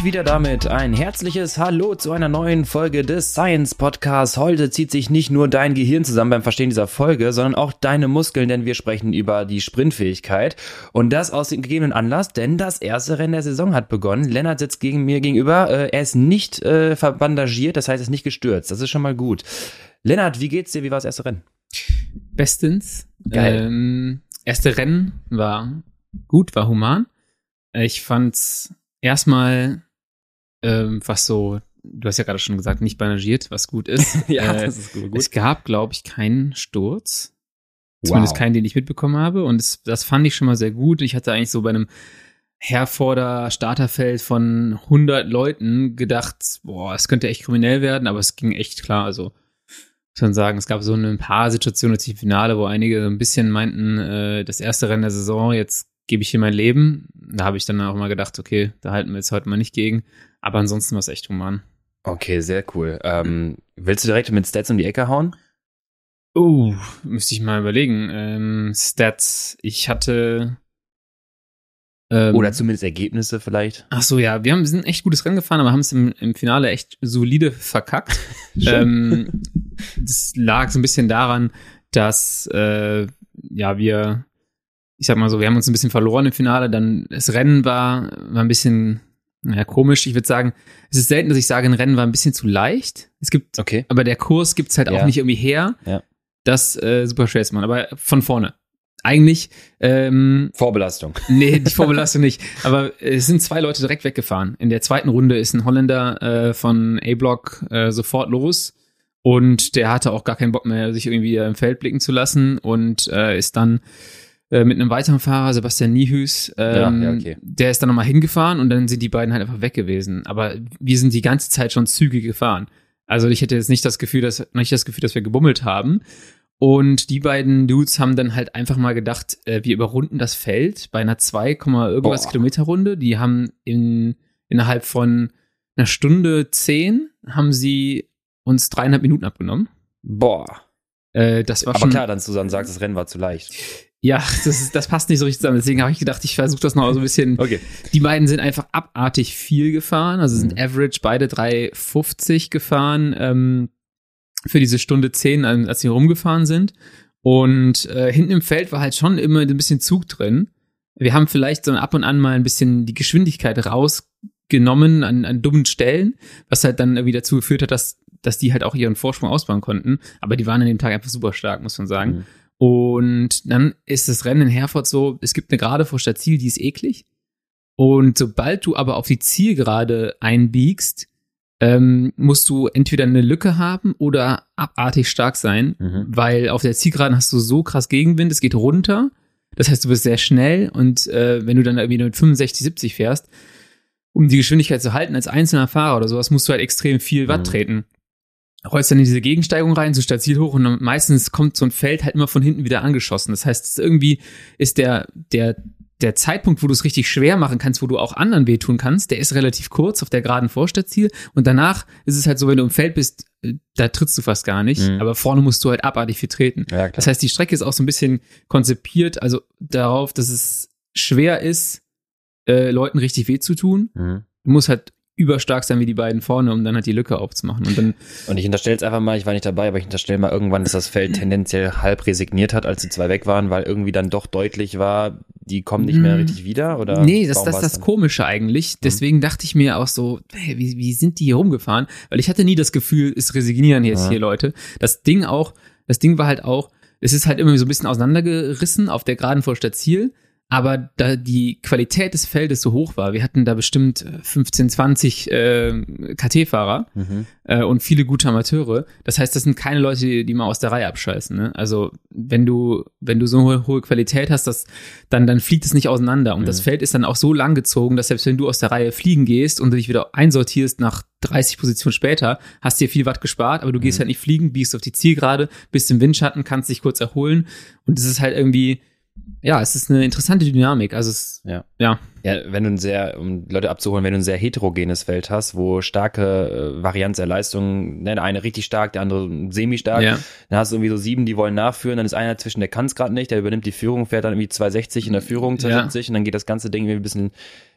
Und wieder damit ein herzliches Hallo zu einer neuen Folge des Science Podcasts. Heute zieht sich nicht nur dein Gehirn zusammen beim Verstehen dieser Folge, sondern auch deine Muskeln, denn wir sprechen über die Sprintfähigkeit. Und das aus dem gegebenen Anlass, denn das erste Rennen der Saison hat begonnen. Lennart sitzt gegen mir gegenüber. Äh, er ist nicht äh, verbandagiert, das heißt, er ist nicht gestürzt. Das ist schon mal gut. Lennart, wie geht's dir? Wie war das erste Rennen? Bestens. Geil. Ähm, erste Rennen war gut, war human. Ich fand's erstmal, ähm, was so, du hast ja gerade schon gesagt, nicht bandagiert, was gut ist. Äh, ist gut. Es gab, glaube ich, keinen Sturz. Zumindest Wow. keinen, den ich mitbekommen habe. Und das, das fand ich schon mal sehr gut. Ich hatte eigentlich so bei einem Herforder Starterfeld von 100 Leuten gedacht, boah, es könnte echt kriminell werden, aber es ging echt klar. Also muss man sagen, es gab so ein paar Situationen jetzt im Finale, wo einige so ein bisschen meinten, äh, das erste Rennen der Saison, jetzt gebe ich hier mein Leben. Da habe ich dann auch mal gedacht, okay, da halten wir jetzt heute mal nicht gegen. Aber ansonsten war es echt human. Okay, sehr cool. Ähm, willst du direkt mit Stats um die Ecke hauen? Oh, müsste ich mal überlegen. Ähm, Stats, ich hatte. Ähm, Oder zumindest Ergebnisse vielleicht? Ach so, ja, wir haben sind echt gutes Rennen gefahren, aber haben es im, im Finale echt solide verkackt. ähm, das lag so ein bisschen daran, dass äh, ja wir, ich sag mal so, wir haben uns ein bisschen verloren im Finale. Dann das Rennen war war ein bisschen naja, komisch. Ich würde sagen, es ist selten, dass ich sage, ein Rennen war ein bisschen zu leicht. Es gibt, Okay. aber der Kurs gibt's halt Ja. auch nicht irgendwie her. Ja. Das äh, super schwer ist man, aber von vorne. Eigentlich ähm, Vorbelastung. Nee, die Vorbelastung nicht. Aber es sind zwei Leute direkt weggefahren. In der zweiten Runde ist ein Holländer äh, von A-Block äh, sofort los. Und der hatte auch gar keinen Bock mehr, sich irgendwie im Feld blicken zu lassen und äh, ist dann äh, mit einem weiteren Fahrer, Sebastian Niehüs, ähm, Ja, ja, okay. der ist dann nochmal hingefahren und dann sind die beiden halt einfach weg gewesen. Aber wir sind die ganze Zeit schon zügig gefahren. Also ich hätte jetzt nicht das Gefühl, dass nicht das Gefühl, dass wir gebummelt haben. Und die beiden Dudes haben dann halt einfach mal gedacht, äh, wir überrunden das Feld bei einer 2, irgendwas Boah. Kilometer Runde. Die haben in, innerhalb von einer Stunde zehn haben sie uns dreieinhalb Minuten abgenommen. Boah. Äh, das war Aber schon, klar, dann Susanne sagt, das Rennen war zu leicht. Ja, das, ist, das passt nicht so richtig zusammen. Deswegen habe ich gedacht, ich versuche das noch so ein bisschen. Okay. Die beiden sind einfach abartig viel gefahren, also sind Mhm. average beide 3,50 gefahren ähm, für diese Stunde 10, an- als sie rumgefahren sind. Und äh, hinten im Feld war halt schon immer ein bisschen Zug drin. Wir haben vielleicht so ab und an mal ein bisschen die Geschwindigkeit rausgenommen an, an dummen Stellen, was halt dann irgendwie dazu geführt hat, dass, dass die halt auch ihren Vorsprung ausbauen konnten. Aber die waren an dem Tag einfach super stark, muss man sagen. Mhm. Und dann ist das Rennen in Herford so, es gibt eine Gerade vor Stadtziel, die ist eklig. Und sobald du aber auf die Zielgerade einbiegst, ähm, musst du entweder eine Lücke haben oder abartig stark sein, Mhm. weil auf der Zielgeraden hast du so krass Gegenwind, es geht runter. Das heißt, du bist sehr schnell und äh, wenn du dann irgendwie nur mit 65, 70 fährst, um die Geschwindigkeit zu halten als einzelner Fahrer oder sowas, musst du halt extrem viel Watt Mhm. treten. Rollst dann in diese Gegensteigung rein, so Stadtziel hoch und dann meistens kommt so ein Feld halt immer von hinten wieder angeschossen. Das heißt, irgendwie ist der, der, der Zeitpunkt, wo du es richtig schwer machen kannst, wo du auch anderen wehtun kannst, der ist relativ kurz auf der geraden Vorstadtziel und danach ist es halt so, wenn du im Feld bist, äh, da trittst du fast gar nicht, Mhm. aber vorne musst du halt abartig viel treten. Ja. Das heißt, die Strecke ist auch so ein bisschen konzipiert, also darauf, dass es schwer ist, äh, Leuten richtig weh zu tun. Mhm. Du musst halt überstark sein wie die beiden vorne, um dann halt die Lücke aufzumachen. Und dann, Und ich unterstelle jetzt einfach mal, ich war nicht dabei, aber ich unterstelle mal irgendwann, dass das Feld tendenziell halb resigniert hat, als die zwei weg waren, weil irgendwie dann doch deutlich war, die kommen nicht mehr Mm. richtig wieder? Oder nee, das, ist das dann? Komische eigentlich. Deswegen dachte ich mir auch so, hey, wie, wie sind die hier rumgefahren? Weil ich hatte nie das Gefühl, es resignieren jetzt Ja. hier Leute. Das Ding auch, das Ding war halt auch, es ist halt immer so ein bisschen auseinandergerissen auf der geraden Vorstadtziel. Aber da die Qualität des Feldes so hoch war, wir hatten da bestimmt äh, 15, 20 äh, KT-Fahrer, Mhm. äh, und viele gute Amateure. Das heißt, das sind keine Leute, die, die mal aus der Reihe abscheißen. Ne? Also wenn du wenn du so eine hohe, hohe Qualität hast, das, dann dann fliegt es nicht auseinander. Und Mhm. das Feld ist dann auch so lang gezogen, dass selbst wenn du aus der Reihe fliegen gehst und dich wieder einsortierst nach 30 Positionen später, hast dir viel Watt gespart, aber du gehst Mhm. halt nicht fliegen, biegst auf die Zielgerade, bist im Windschatten, kannst dich kurz erholen. Und es ist halt irgendwie, ja, es ist eine interessante Dynamik. Also es, Ja. ja, Ja, wenn du ein sehr, um Leute abzuholen, wenn du ein sehr heterogenes Feld hast, wo starke äh, Varianz der Leistung, ne, der eine richtig stark, der andere semi-stark, Ja. dann hast du irgendwie so sieben, die wollen nachführen, dann ist einer zwischen, der kann es gerade nicht, der übernimmt die Führung, fährt dann irgendwie 260 in der Führung, 270 und dann geht das ganze Ding irgendwie ein bisschen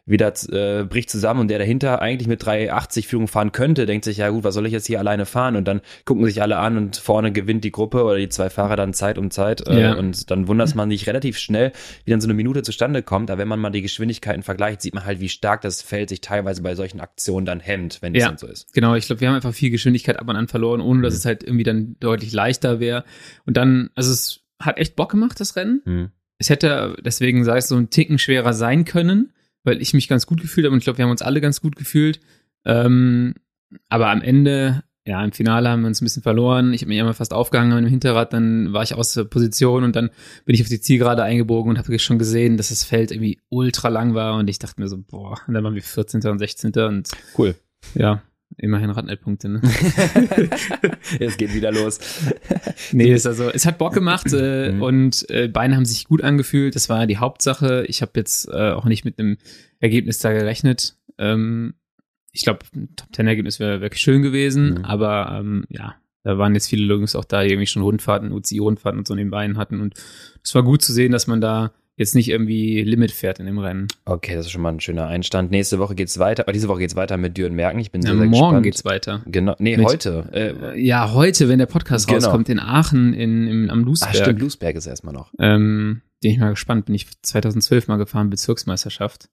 wieder äh, bricht zusammen und der dahinter eigentlich mit 380 Führung fahren könnte, denkt sich, ja gut, was soll ich jetzt hier alleine fahren? Und dann gucken sich alle an und vorne gewinnt die Gruppe oder die zwei Fahrer dann Zeit um Zeit äh, Ja. und dann wundert man sich relativ schnell, wie dann so eine Minute zustande kommt. Aber wenn man mal die Geschwindigkeiten vergleicht, sieht man halt, wie stark das Feld sich teilweise bei solchen Aktionen dann hemmt, wenn es Ja. dann so ist. Genau, ich glaube, wir haben einfach viel Geschwindigkeit ab und an verloren, ohne dass Mhm. es halt irgendwie dann deutlich leichter wäre. Und dann, also es hat echt Bock gemacht, das Rennen. Hm. Es hätte, deswegen sage ich, so ein Ticken schwerer sein können, weil ich mich ganz gut gefühlt habe und ich glaube, wir haben uns alle ganz gut gefühlt. Ähm, aber am Ende, ja, im Finale haben wir uns ein bisschen verloren. Ich habe mich einmal fast aufgehangen im Hinterrad, dann war ich aus der Position und dann bin ich auf die Zielgerade eingebogen und habe schon gesehen, dass das Feld irgendwie ultra lang war und ich dachte mir so, boah, und dann waren wir 14. und 16. und Cool. ja, immerhin Radnettpunkte, ne? es geht wieder los. Nee, ist also, es hat Bock gemacht äh, Mhm. und äh, Beine haben sich gut angefühlt. Das war die Hauptsache. Ich habe jetzt äh, auch nicht mit einem Ergebnis da gerechnet. Ähm, ich glaube, ein Top Ten Ergebnis wäre wär schön gewesen, Mhm. aber ähm, ja, da waren jetzt viele Jungs auch da, die irgendwie schon Rundfahrten, UCI-Rundfahrten und so in den Beinen hatten und es war gut zu sehen, dass man da jetzt nicht irgendwie Limit fährt in dem Rennen. Okay, das ist schon mal ein schöner Einstand. Nächste Woche geht's weiter, aber diese Woche geht's weiter mit Düren-Merken. Ich bin sehr, Ja, sehr morgen gespannt. geht's weiter. Genau, nee, Mit- heute. Äh, Ja, heute, wenn der Podcast Genau. rauskommt, in Aachen in, im, am ach, Lusberg. stimmt, Bluesberg ist erstmal noch. Ähm, bin ich mal gespannt. Bin ich 2012 mal gefahren, Bezirksmeisterschaft.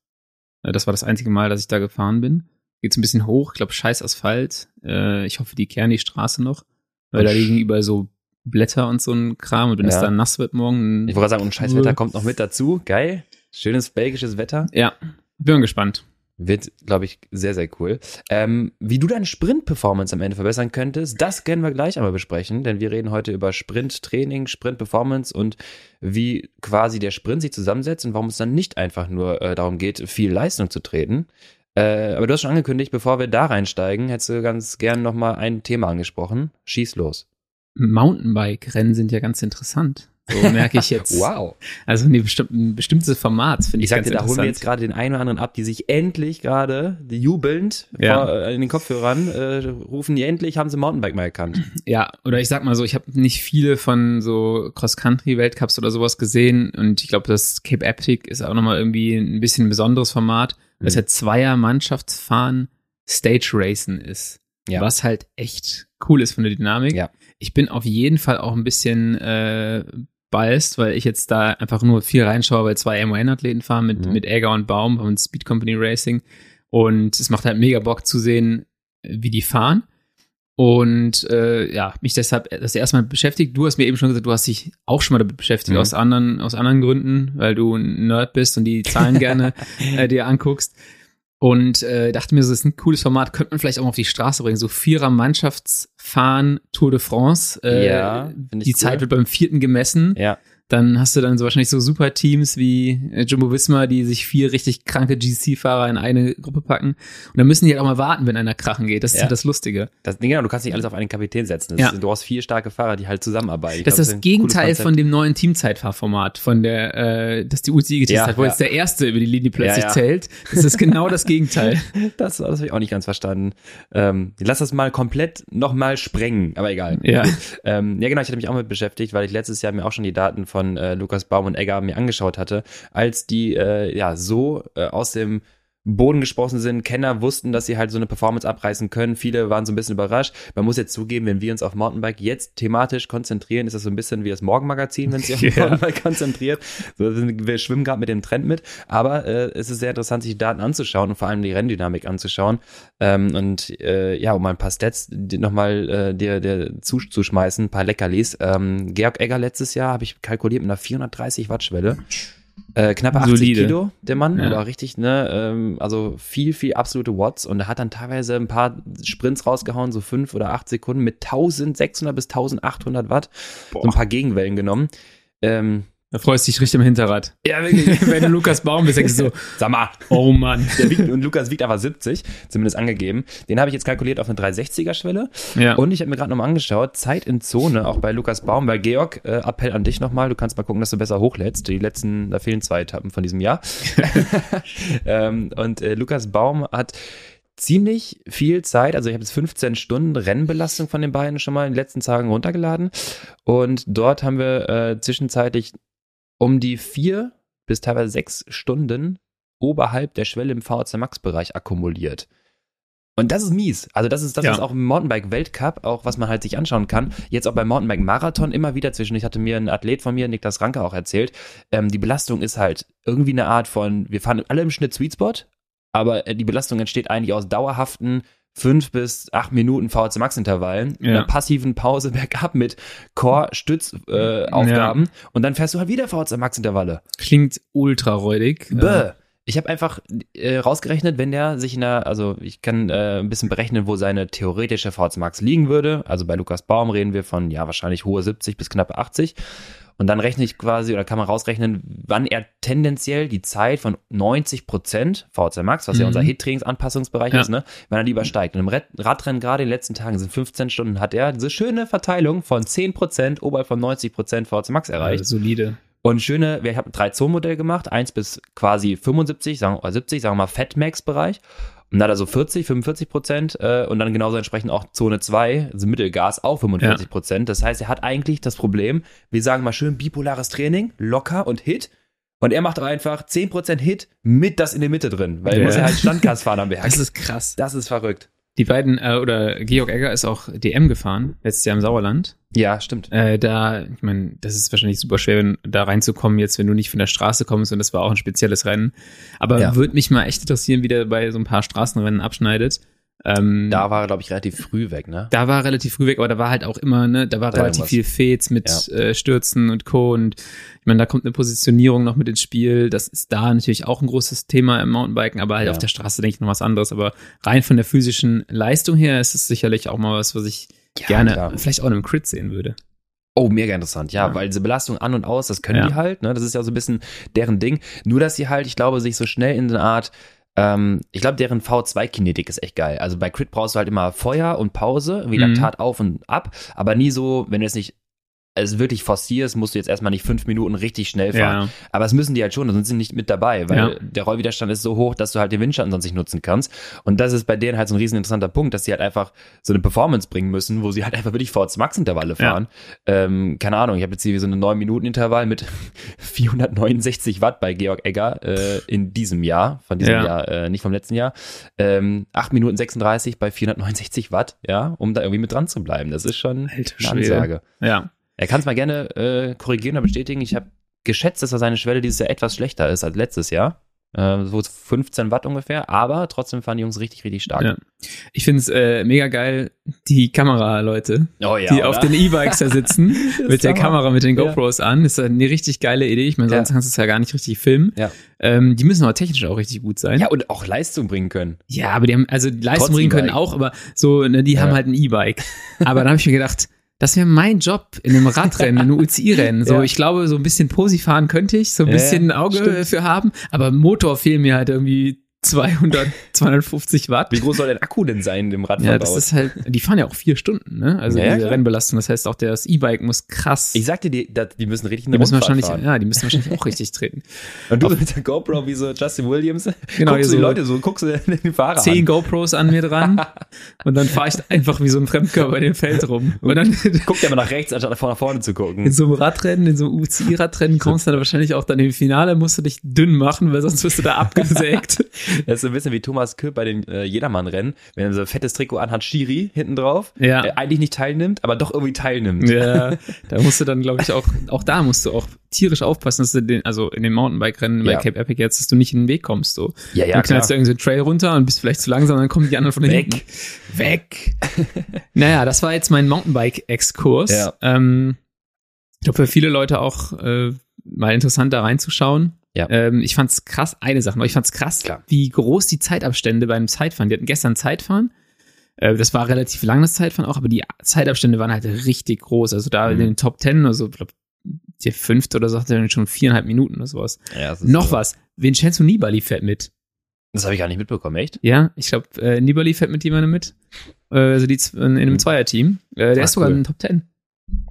Äh, Das war das einzige Mal, dass ich da gefahren bin. Geht's ein bisschen hoch, ich glaube scheiß Asphalt. Äh, ich hoffe, die kehren die Straße noch, weil da liegen überall so Blätter und so ein Kram und wenn es Ja. dann nass wird morgen. Ich wollte gerade sagen, und scheiß Wetter kommt noch mit dazu. Geil. Schönes belgisches Wetter. Ja, bin gespannt. Wird, glaube ich, sehr, sehr cool. Ähm, wie du deine Sprint-Performance am Ende verbessern könntest, das können wir gleich einmal besprechen, denn wir reden heute über Sprint-Training, Sprint-Performance und wie quasi der Sprint sich zusammensetzt und warum es dann nicht einfach nur äh, darum geht, viel Leistung zu treten. Äh, aber du hast schon angekündigt, bevor wir da reinsteigen, hättest du ganz gern nochmal ein Thema angesprochen. Schieß los. Mountainbike-Rennen sind ja ganz interessant. So merke ich jetzt. Wow. Also ein bestimmtes Format finde ich, Ich sagte, ganz da holen wir jetzt gerade den einen oder anderen ab, die sich endlich gerade jubelnd Ja. vor, äh, in den Kopfhörern äh, rufen, die endlich haben sie Mountainbike mal erkannt. Ja, oder ich sag mal so, ich habe nicht viele von so Cross-Country-Weltcups oder sowas gesehen und ich glaube, das Cape Epic ist auch nochmal irgendwie ein bisschen ein besonderes Format, weil es Mhm. halt zweier Mannschaftsfahren Stage Racen ist. Ja. Was halt echt cool ist von der Dynamik. Ja. Ich bin auf jeden Fall auch ein bisschen äh, biased, weil ich jetzt da einfach nur viel reinschaue, weil zwei M1-Athleten fahren mit, Mhm. mit Egger und Baum von Speed Company Racing. Und es macht halt mega Bock zu sehen, wie die fahren. Und äh, ja, mich deshalb das erste Mal beschäftigt. Du hast mir eben schon gesagt, du hast dich auch schon mal damit beschäftigt, Mhm. aus anderen, aus anderen Gründen, weil du ein Nerd bist und die Zahlen gerne äh, dir anguckst. Und äh, dachte mir, so das ist ein cooles Format, könnte man vielleicht auch mal auf die Straße bringen. So Vierer Mannschaftsfahren Tour de France. Äh, Ja, die cool. Zeit wird beim vierten gemessen. Ja. Dann hast du dann so wahrscheinlich so super Teams wie äh, Jumbo Visma, die sich vier richtig kranke GC-Fahrer in eine Gruppe packen. Und dann müssen die halt auch mal warten, wenn einer krachen geht. Das ist Ja. halt das Lustige. Das, genau, du kannst nicht alles auf einen Kapitän setzen. Das Ja. ist, du hast vier starke Fahrer, die halt zusammenarbeiten. Das glaub, ist das cooles Gegenteil von dem neuen Teamzeitfahrformat, von der, äh, das die UCI getestet Ja, hat, wo jetzt der Erste über die Linie plötzlich zählt. Das ist genau das Gegenteil. Das, das habe ich auch nicht ganz verstanden. Ähm, lass das mal komplett nochmal sprengen, aber egal. Ja. Ähm, ja, genau, ich hatte mich auch mit beschäftigt, weil ich letztes Jahr mir auch schon die Daten von äh, Lukas Baum und Egger mir angeschaut hatte, als die äh, ja so äh, aus dem Boden gesprochen sind, Kenner wussten, dass sie halt so eine Performance abreißen können. Viele waren so ein bisschen überrascht. Man muss jetzt zugeben, wenn wir uns auf Mountainbike jetzt thematisch konzentrieren, ist das so ein bisschen wie das Morgenmagazin, wenn es sich auf Ja. Mountainbike konzentriert. So, wir schwimmen gerade mit dem Trend mit. Aber äh, es ist sehr interessant, sich die Daten anzuschauen und vor allem die Renndynamik anzuschauen. Ähm, und äh, ja, um mal ein paar Stats nochmal äh, dir, dir zuzuschmeißen, ein paar Leckerlis. Ähm, Georg Egger letztes Jahr habe ich kalkuliert mit einer 430 Watt Schwelle. Äh, knappe 80 Solide. Kilo, der Mann, Ja. aber richtig, ne, ähm, also viel, viel absolute Watts und er hat dann teilweise ein paar Sprints rausgehauen, so fünf oder acht Sekunden mit 1600 bis 1800 Watt, so ein paar Gegenwellen genommen. Ähm, Da freust du dich richtig im Hinterrad. Ja, wirklich. Wenn du Lukas Baum bist, denkst du so, Sag mal. oh Mann. Der wiegt, und Lukas wiegt aber 70, zumindest angegeben. Den habe ich jetzt kalkuliert auf eine 360er-Schwelle. Ja. Und ich habe mir gerade nochmal angeschaut, Zeit in Zone, auch bei Lukas Baum, bei Georg, äh, Appell an dich nochmal, du kannst mal gucken, dass du besser hochlädst. Die letzten, da fehlen zwei Etappen von diesem Jahr. ähm, und äh, Lukas Baum hat ziemlich viel Zeit, also ich habe jetzt 15 Stunden Rennbelastung von den beiden schon mal in den letzten Tagen runtergeladen. Und dort haben wir äh, zwischenzeitlich um die vier bis teilweise sechs Stunden oberhalb der Schwelle im VHC Max-Bereich akkumuliert. Und das ist mies. Also das ist, das Ja. ist auch im Mountainbike-Weltcup, auch was man halt sich anschauen kann. Jetzt auch beim Mountainbike-Marathon immer wieder zwischen. Ich hatte mir ein Athlet von mir, Niklas Ranke, auch erzählt. Ähm, die Belastung ist halt irgendwie eine Art von, wir fahren alle im Schnitt Sweet Spot, aber äh, die Belastung entsteht eigentlich aus dauerhaften fünf bis acht Minuten VHC Max Intervallen, Ja. einer passiven Pause bergab mit Core-Stützaufgaben äh, Aufgaben. und dann fährst du halt wieder VHC Max Intervalle. Klingt ultra räudig. Bäh. Ich habe einfach äh, rausgerechnet, wenn der sich in der, also ich kann äh, ein bisschen berechnen, wo seine theoretische VHC Max liegen würde. Also bei Lukas Baum reden wir von, ja, wahrscheinlich hohe 70 bis knappe 80. Und dann rechne ich quasi, oder kann man rausrechnen, wann er tendenziell die Zeit von 90 Prozent VHC Max, was ja Mhm. unser Hit-Trainings-Anpassungsbereich Ja. ist, ne, wenn er die übersteigt. Und im Rad Radrennen gerade in den letzten Tagen sind 15 Stunden, hat er diese schöne Verteilung von 10 Prozent oberhalb von 90 Prozent VHC Max erreicht. äh, solide. Und schöne, ich habe ein 3-Zonen-Modell gemacht, 1 bis quasi 75, sagen, oder 70, sagen wir mal Fat-Max-Bereich. Und dann hat er so 40, 45 Prozent äh, und dann genauso entsprechend auch Zone 2, also Mittelgas, auch 45 Prozent. Das heißt, er hat eigentlich das Problem, wir sagen mal schön bipolares Training, locker und Hit. Und er macht einfach 10% Hit mit das in der Mitte drin, weil er Ja. muss ja halt Standgas fahren am Berg. Das ist krass. das ist verrückt. Die beiden, äh, oder Georg Egger ist auch DM gefahren, letztes Jahr im Sauerland. Ja, stimmt. Äh, da, ich meine, das ist wahrscheinlich super schwer, wenn, da reinzukommen, jetzt, wenn du nicht von der Straße kommst und das war auch ein spezielles Rennen. Aber Ja. würde mich mal echt interessieren, wie der bei so ein paar Straßenrennen abschneidet. Ähm, Da war er, glaube ich, relativ früh weg, ne? da war er relativ früh weg, aber da war halt auch immer, ne, da war Da relativ irgendwas. viel Fets mit äh, Stürzen und Co. Und ich meine, da kommt eine Positionierung noch mit ins Spiel. Das ist da natürlich auch ein großes Thema im Mountainbiken, aber halt Ja. auf der Straße denke ich noch was anderes. Aber rein von der physischen Leistung her ist es sicherlich auch mal was, was ich Ja, gerne klar. vielleicht auch in einem Crit sehen würde. Oh, mega interessant, ja, Ja. weil diese Belastung an und aus, das können Ja. die halt, ne? Das ist ja so ein bisschen deren Ding. Nur, dass sie halt, ich glaube, sich so schnell in eine Art, ähm, ich glaube, deren V2-Kinetik ist echt geil. Also bei Crit brauchst du halt immer Feuer und Pause, wie Mhm. Laktat auf und ab, aber nie so, wenn du jetzt nicht es wirklich forcierst, musst du jetzt erstmal nicht fünf Minuten richtig schnell fahren. Ja. Aber es müssen die halt schon, sonst sind sie nicht mit dabei, weil Ja. der Rollwiderstand ist so hoch, dass du halt den Windschatten sonst nicht nutzen kannst. Und das ist bei denen halt so ein riesen interessanter Punkt, dass sie halt einfach so eine Performance bringen müssen, wo sie halt einfach wirklich VZ Max Intervalle fahren. Ähm, keine Ahnung, ich habe jetzt hier so eine 9 Minuten Intervall mit 469 Watt bei Georg Egger äh, in diesem Jahr, von diesem Ja. Jahr, äh, nicht vom letzten Jahr. Ähm, 8 Minuten 36 bei 469 Watt, ja, um da irgendwie mit dran zu bleiben. Das ist schon Alter eine. Ansage. Ja. Er kann es mal gerne äh, korrigieren oder bestätigen. Ich habe geschätzt, dass er seine Schwelle dieses Jahr etwas schlechter ist als letztes Jahr. Äh, so 15 Watt ungefähr, aber trotzdem fahren die Jungs richtig, richtig stark. Ja. Ich finde es äh, mega geil, die Kameraleute, Oh ja, die auf den E-Bikes da sitzen, mit der. Kamera, mit den Ja. GoPros an. Das ist eine richtig geile Idee. Ich meine, Ja. sonst kannst du es ja gar nicht richtig filmen. Ja. Ähm, die müssen aber technisch auch richtig gut sein. ja, und auch Leistung bringen können. Ja, aber die haben, also Leistung Trotz bringen können E-Bike. auch, aber so, ne, die Ja. haben halt ein E-Bike. Aber da habe ich mir gedacht, das wäre mein Job in einem Radrennen, in einem UCI-Rennen. So, Ja. ich glaube, so ein bisschen Posi fahren könnte ich, so ein bisschen ja, Auge stimmt. für haben, aber Motor fehlen mir halt irgendwie 200, 250 Watt. Wie groß soll der Akku denn sein im Ja, Radverbau? das ist halt, die fahren ja auch vier Stunden, ne? Also Ja, ja, diese klar. Rennbelastung. Das heißt auch, das E-Bike muss krass. ich sagte dir, die, die müssen richtig eine die müssen Rundfahrt wahrscheinlich, fahren. ja, die müssen wahrscheinlich auch richtig treten. Und du mit der GoPro wie so Justin Williams, Genau, guckst du hier die so Leute so, guckst du den Fahrer Zehn an. GoPros an mir dran und dann fahre ich einfach wie so ein Fremdkörper in dem Feld rum. Und dann Guckt ja immer nach rechts, anstatt nach vorne zu in gucken. so einem Radrennen, in so einem UCI-Radrennen kommst du dann wahrscheinlich auch dann im Finale, musst du dich dünn machen, weil sonst wirst du da abgesägt. Das ist so ein bisschen wie Thomas Köpp bei den äh, Jedermann-Rennen, wenn er so ein fettes Trikot anhat, Schiri hinten drauf, Ja. der eigentlich nicht teilnimmt, aber doch irgendwie teilnimmt. Ja, da musst du dann, glaube ich, auch, auch da musst du auch tierisch aufpassen, dass du den, also in den Mountainbike-Rennen bei Ja. Cape Epic jetzt, dass du nicht in den Weg kommst, so. Ja, ja, dann knallst du irgendwie so einen Trail runter und bist vielleicht zu langsam, dann kommen die anderen von Weg. hinten. Weg. naja, das war jetzt mein Mountainbike-Exkurs. Ja. Ähm, ich glaube, für viele Leute auch äh, mal interessant da reinzuschauen. Ja. Ähm, ich fand's krass, eine Sache noch, ich fand's krass, Klar. wie groß die Zeitabstände beim Zeitfahren. Die hatten gestern Zeitfahren. Äh, Das war relativ langes Zeitfahren auch, aber die Zeitabstände waren halt richtig groß. Also da in Mhm. den Top Ten, also ich glaub, der fünfte oder so hat er schon viereinhalb Minuten oder sowas. Ja, Noch so. was. Vincenzo Nibali fährt mit. Das habe ich gar nicht mitbekommen, echt? Ja, ich glaube, äh, Nibali fährt mit jemandem mit. Äh, also die in einem Zweierteam. Äh, der Ah, ist sogar cool. in den Top Ten.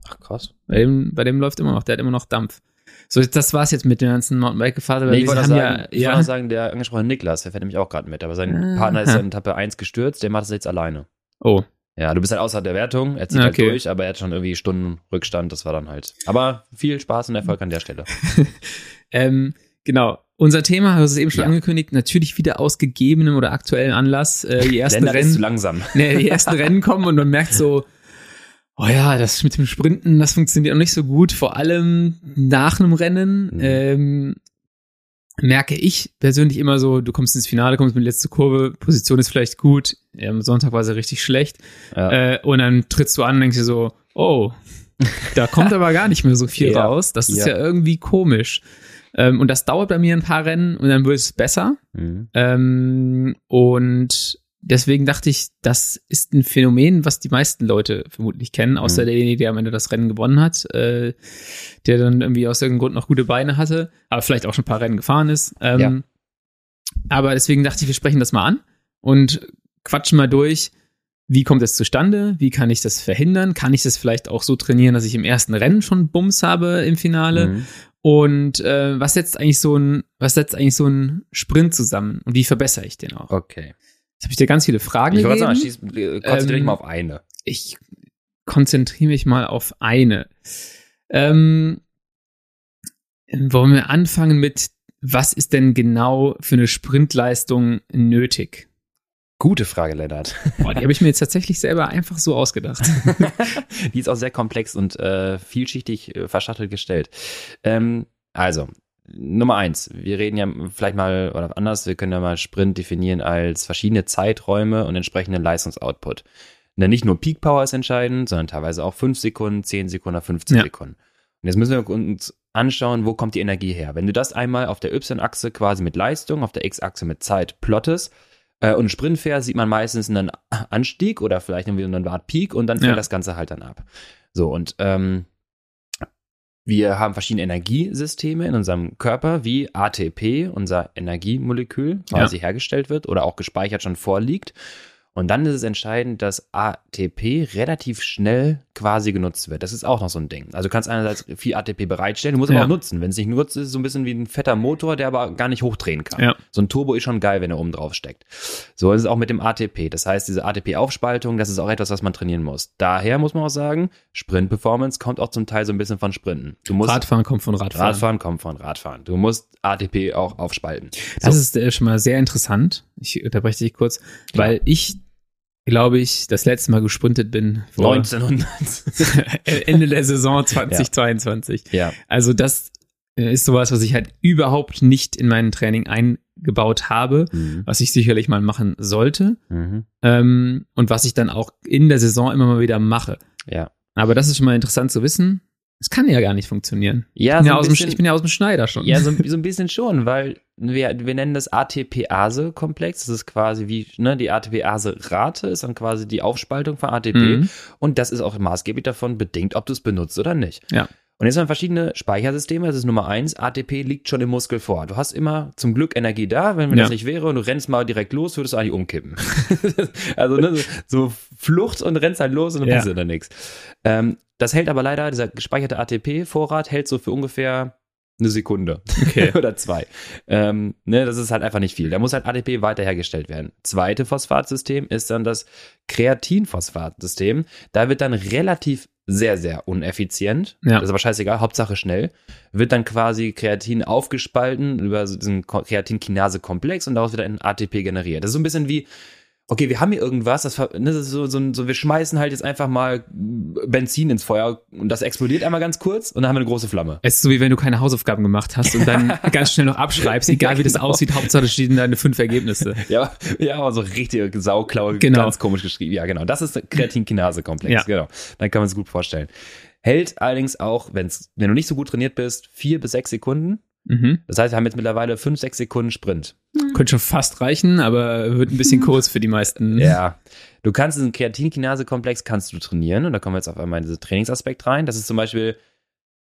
Ach, krass. Bei dem, bei dem läuft immer noch, der hat immer noch Dampf. So, das war's jetzt mit der ganzen Mountainbike-Gefahrt. weil Nee, ich wollte haben noch ja, sagen, ich wollte ja, noch sagen, der angesprochene Niklas, der fährt nämlich auch gerade mit, aber sein Ah. Partner ist in Etappe 1 gestürzt, der macht das jetzt alleine. oh, Ja, du bist halt außer der Wertung, er zieht Okay. halt durch, aber er hat schon irgendwie Stunden Rückstand, das war dann halt. Aber viel Spaß und Erfolg an der Stelle. ähm, genau. Unser Thema, du hast es eben schon Ja. angekündigt, natürlich wieder aus gegebenem oder aktuellem Anlass. Äh, die ersten Lennart ist zu Rennen, langsam. nee, die ersten Rennen kommen und man merkt so, oh ja, das mit dem Sprinten, das funktioniert noch nicht so gut. Vor allem nach einem Rennen Mhm. ähm, merke ich persönlich immer so, du kommst ins Finale, kommst mit der letzten Kurve, Position ist vielleicht gut, am Sonntag war sie richtig schlecht. Ja. Äh, und dann trittst du an und denkst dir so, oh, da kommt aber gar nicht mehr so viel Ja. raus. Das ist Ja. ja irgendwie komisch. Ähm, und das dauert bei mir ein paar Rennen und dann wird es besser. Mhm. Ähm, und deswegen dachte ich, das ist ein Phänomen, was die meisten Leute vermutlich kennen, außer Mhm. derjenige, der am Ende das Rennen gewonnen hat, äh, der dann irgendwie aus irgendeinem Grund noch gute Beine hatte, aber vielleicht auch schon ein paar Rennen gefahren ist. Ähm, Ja. Aber deswegen dachte ich, wir sprechen das mal an und quatschen mal durch. Wie kommt es zustande? Wie kann ich das verhindern? Kann ich das vielleicht auch so trainieren, dass ich im ersten Rennen schon Bums habe im Finale? Mhm. Und äh, was setzt eigentlich so ein, was setzt eigentlich so ein Sprint zusammen und wie verbessere ich den auch? Okay. Jetzt habe ich dir ganz viele Fragen Ich wollte gegeben. sagen, schieß, äh, konzentriere Ähm, mal auf eine. ich konzentriere mich mal auf eine. Ähm, wollen wir anfangen mit, was ist denn genau für eine Sprintleistung nötig? Gute Frage, Lennart. Boah, die habe ich mir jetzt tatsächlich selber einfach so ausgedacht. Die ist auch sehr komplex und äh, vielschichtig äh, verschattelt gestellt. Ähm, also, Nummer eins, wir reden ja vielleicht mal, oder anders, wir können ja mal Sprint definieren als verschiedene Zeiträume und entsprechenden Leistungsoutput. Denn nicht nur Peak Power ist entscheidend, sondern teilweise auch 5 Sekunden, 10 Sekunden, oder 15 Ja. Sekunden. Und jetzt müssen wir uns anschauen, wo kommt die Energie her. Wenn du das einmal auf der Y-Achse quasi mit Leistung, auf der X-Achse mit Zeit plottest, äh, und Sprint fährst, sieht man meistens einen Anstieg oder vielleicht irgendwie so eine Art Peak und dann fällt Ja. das Ganze halt dann ab. So, und ähm, wir haben verschiedene Energiesysteme in unserem Körper, wie ATP, unser Energiemolekül, quasi hergestellt wird oder auch gespeichert schon vorliegt. Und dann ist es entscheidend, dass ATP relativ schnell quasi genutzt wird. Das ist auch noch so ein Ding. Also du kannst einerseits viel ATP bereitstellen, du musst aber Ja. auch nutzen. Wenn es nicht nutzt, ist es so ein bisschen wie ein fetter Motor, der aber gar nicht hochdrehen kann. Ja. So ein Turbo ist schon geil, wenn er oben drauf steckt. So ist es auch mit dem ATP. Das heißt, diese ATP-Aufspaltung, das ist auch etwas, was man trainieren muss. Daher muss man auch sagen, Sprint-Performance kommt auch zum Teil so ein bisschen von Sprinten. Du musst Radfahren kommt von Radfahren. Radfahren kommt von Radfahren. Du musst ATP auch aufspalten. Das So. ist äh, schon mal sehr interessant. Ich unterbreche dich kurz, weil ich, glaube ich, das letzte Mal gesprintet bin. vor 1900. Ende der Saison 2022. ja. Also das äh, ist sowas, was ich halt überhaupt nicht in mein Training eingebaut habe, Mhm. was ich sicherlich mal machen sollte Mhm. ähm, und was ich dann auch in der Saison immer mal wieder mache. Ja. Aber das ist schon mal interessant zu wissen. Es kann ja gar nicht funktionieren. Ja, Ich bin, so ja aus dem, ich bin ja aus dem Schneider schon. Ja, so, so ein bisschen schon, weil wir, wir nennen das ATP-Ase-Komplex. Das ist quasi wie, ne, die ATP-Ase-Rate ist dann quasi die Aufspaltung von ATP. Mhm. Und das ist auch maßgeblich davon bedingt, ob du es benutzt oder nicht. Ja. Und jetzt haben wir verschiedene Speichersysteme. Das ist Nummer eins. ATP liegt schon im Muskel vor. Du hast immer zum Glück Energie da. Wenn, wenn Ja. das nicht wäre und du rennst mal direkt los, würdest du eigentlich umkippen. also ne, so Flucht und rennst halt los und dann Ja. passiert da nichts. Ähm, das hält aber leider, dieser gespeicherte ATP-Vorrat hält so für ungefähr eine Sekunde Okay. oder zwei. Ähm, ne, das ist halt einfach nicht viel. Da muss halt ATP weiter hergestellt werden. Zweite Phosphatsystem ist dann das Kreatinphosphatsystem. Da wird dann relativ sehr, sehr uneffizient. Ja. Das ist aber scheißegal, Hauptsache schnell. Wird dann quasi Kreatin aufgespalten über diesen Ko- Kreatinkinase-Komplex und daraus wird dann ATP generiert. Das ist so ein bisschen wie, okay, wir haben hier irgendwas, das, ne, das ist so, so, so, wir schmeißen halt jetzt einfach mal Benzin ins Feuer und das explodiert einmal ganz kurz und dann haben wir eine große Flamme. Es ist so wie wenn du keine Hausaufgaben gemacht hast und dann ganz schnell noch abschreibst, egal wie das Genau. aussieht, Hauptsache da stehen deine fünf Ergebnisse. Ja, ja, aber so richtig Sauklaue, Genau. ganz komisch geschrieben. Ja, genau. Das ist der Kreatinkinase-Komplex. Ja. Genau. Dann kann man es gut vorstellen. Hält allerdings auch, wenn's, wenn du nicht so gut trainiert bist, vier bis sechs Sekunden. Mhm. Das heißt, wir haben jetzt mittlerweile fünf, sechs Sekunden Sprint. Könnte schon fast reichen, aber wird ein bisschen kurz für die meisten. Ja. Du kannst diesen Kreatinkinase-Komplex kannst du trainieren und da kommen wir jetzt auf einmal in diesen Trainingsaspekt rein. Das ist zum Beispiel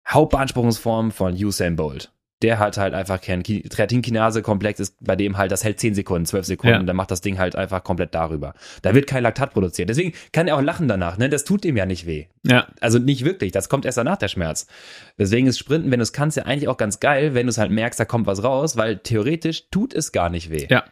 Hauptbeanspruchungsform von Usain Bolt. Der hat halt einfach kein Kreatinkinase-Komplex, ist bei dem halt, das hält 10 Sekunden, 12 Sekunden, Ja. und dann macht das Ding halt einfach komplett darüber. Da wird kein Laktat produziert. Deswegen kann er auch lachen danach, ne? Das tut ihm ja nicht weh. Ja, Also nicht wirklich, das kommt erst danach der Schmerz. Deswegen ist Sprinten, wenn du es kannst, ja eigentlich auch ganz geil, wenn du es halt merkst, da kommt was raus, weil theoretisch tut es gar nicht weh. ja.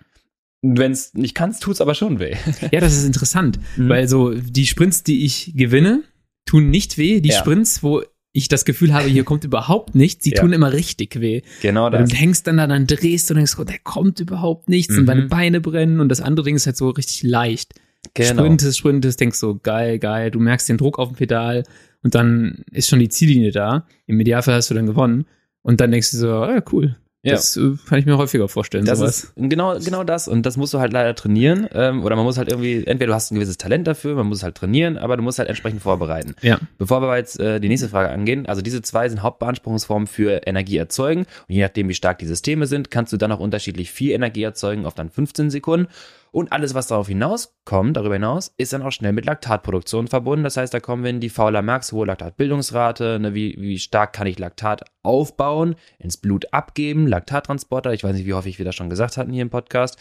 Wenn es nicht kannst, tut es aber schon weh. Ja, das ist interessant, Mhm. weil so die Sprints, die ich gewinne, tun nicht weh. Die Ja. Sprints, wo ich das Gefühl habe, hier kommt überhaupt nichts, die Ja. tun immer richtig weh. Genau Weil das. du hängst dann da, dann drehst du und denkst, oh, der kommt überhaupt nichts Mhm. und deine Beine brennen und das andere Ding ist halt so richtig leicht. Genau. Sprintest, sprintest, denkst so, geil, geil, du merkst den Druck auf dem Pedal und dann ist schon die Ziellinie da. Im Idealfall hast du dann gewonnen und dann denkst du so, ja, cool. Ja. Das äh, kann ich mir häufiger vorstellen, Das sowas. ist genau, genau das. Und das musst du halt leider trainieren. Ähm, oder man muss halt irgendwie, entweder du hast ein gewisses Talent dafür, man muss es halt trainieren, aber du musst halt entsprechend vorbereiten. ja, Bevor wir jetzt äh, die nächste Frage angehen, also diese zwei sind Hauptbeanspruchungsformen für Energie erzeugen. Und je nachdem, wie stark die Systeme sind, kannst du dann auch unterschiedlich viel Energie erzeugen auf dann 15 Sekunden. Und alles, was darauf hinauskommt, darüber hinaus, ist dann auch schnell mit Laktatproduktion verbunden. Das heißt, da kommen wir in die Fauler Max, hohe Laktatbildungsrate, ne, wie, wie stark kann ich Laktat aufbauen, ins Blut abgeben, Laktattransporter, ich weiß nicht, wie häufig wir das schon gesagt hatten hier im Podcast.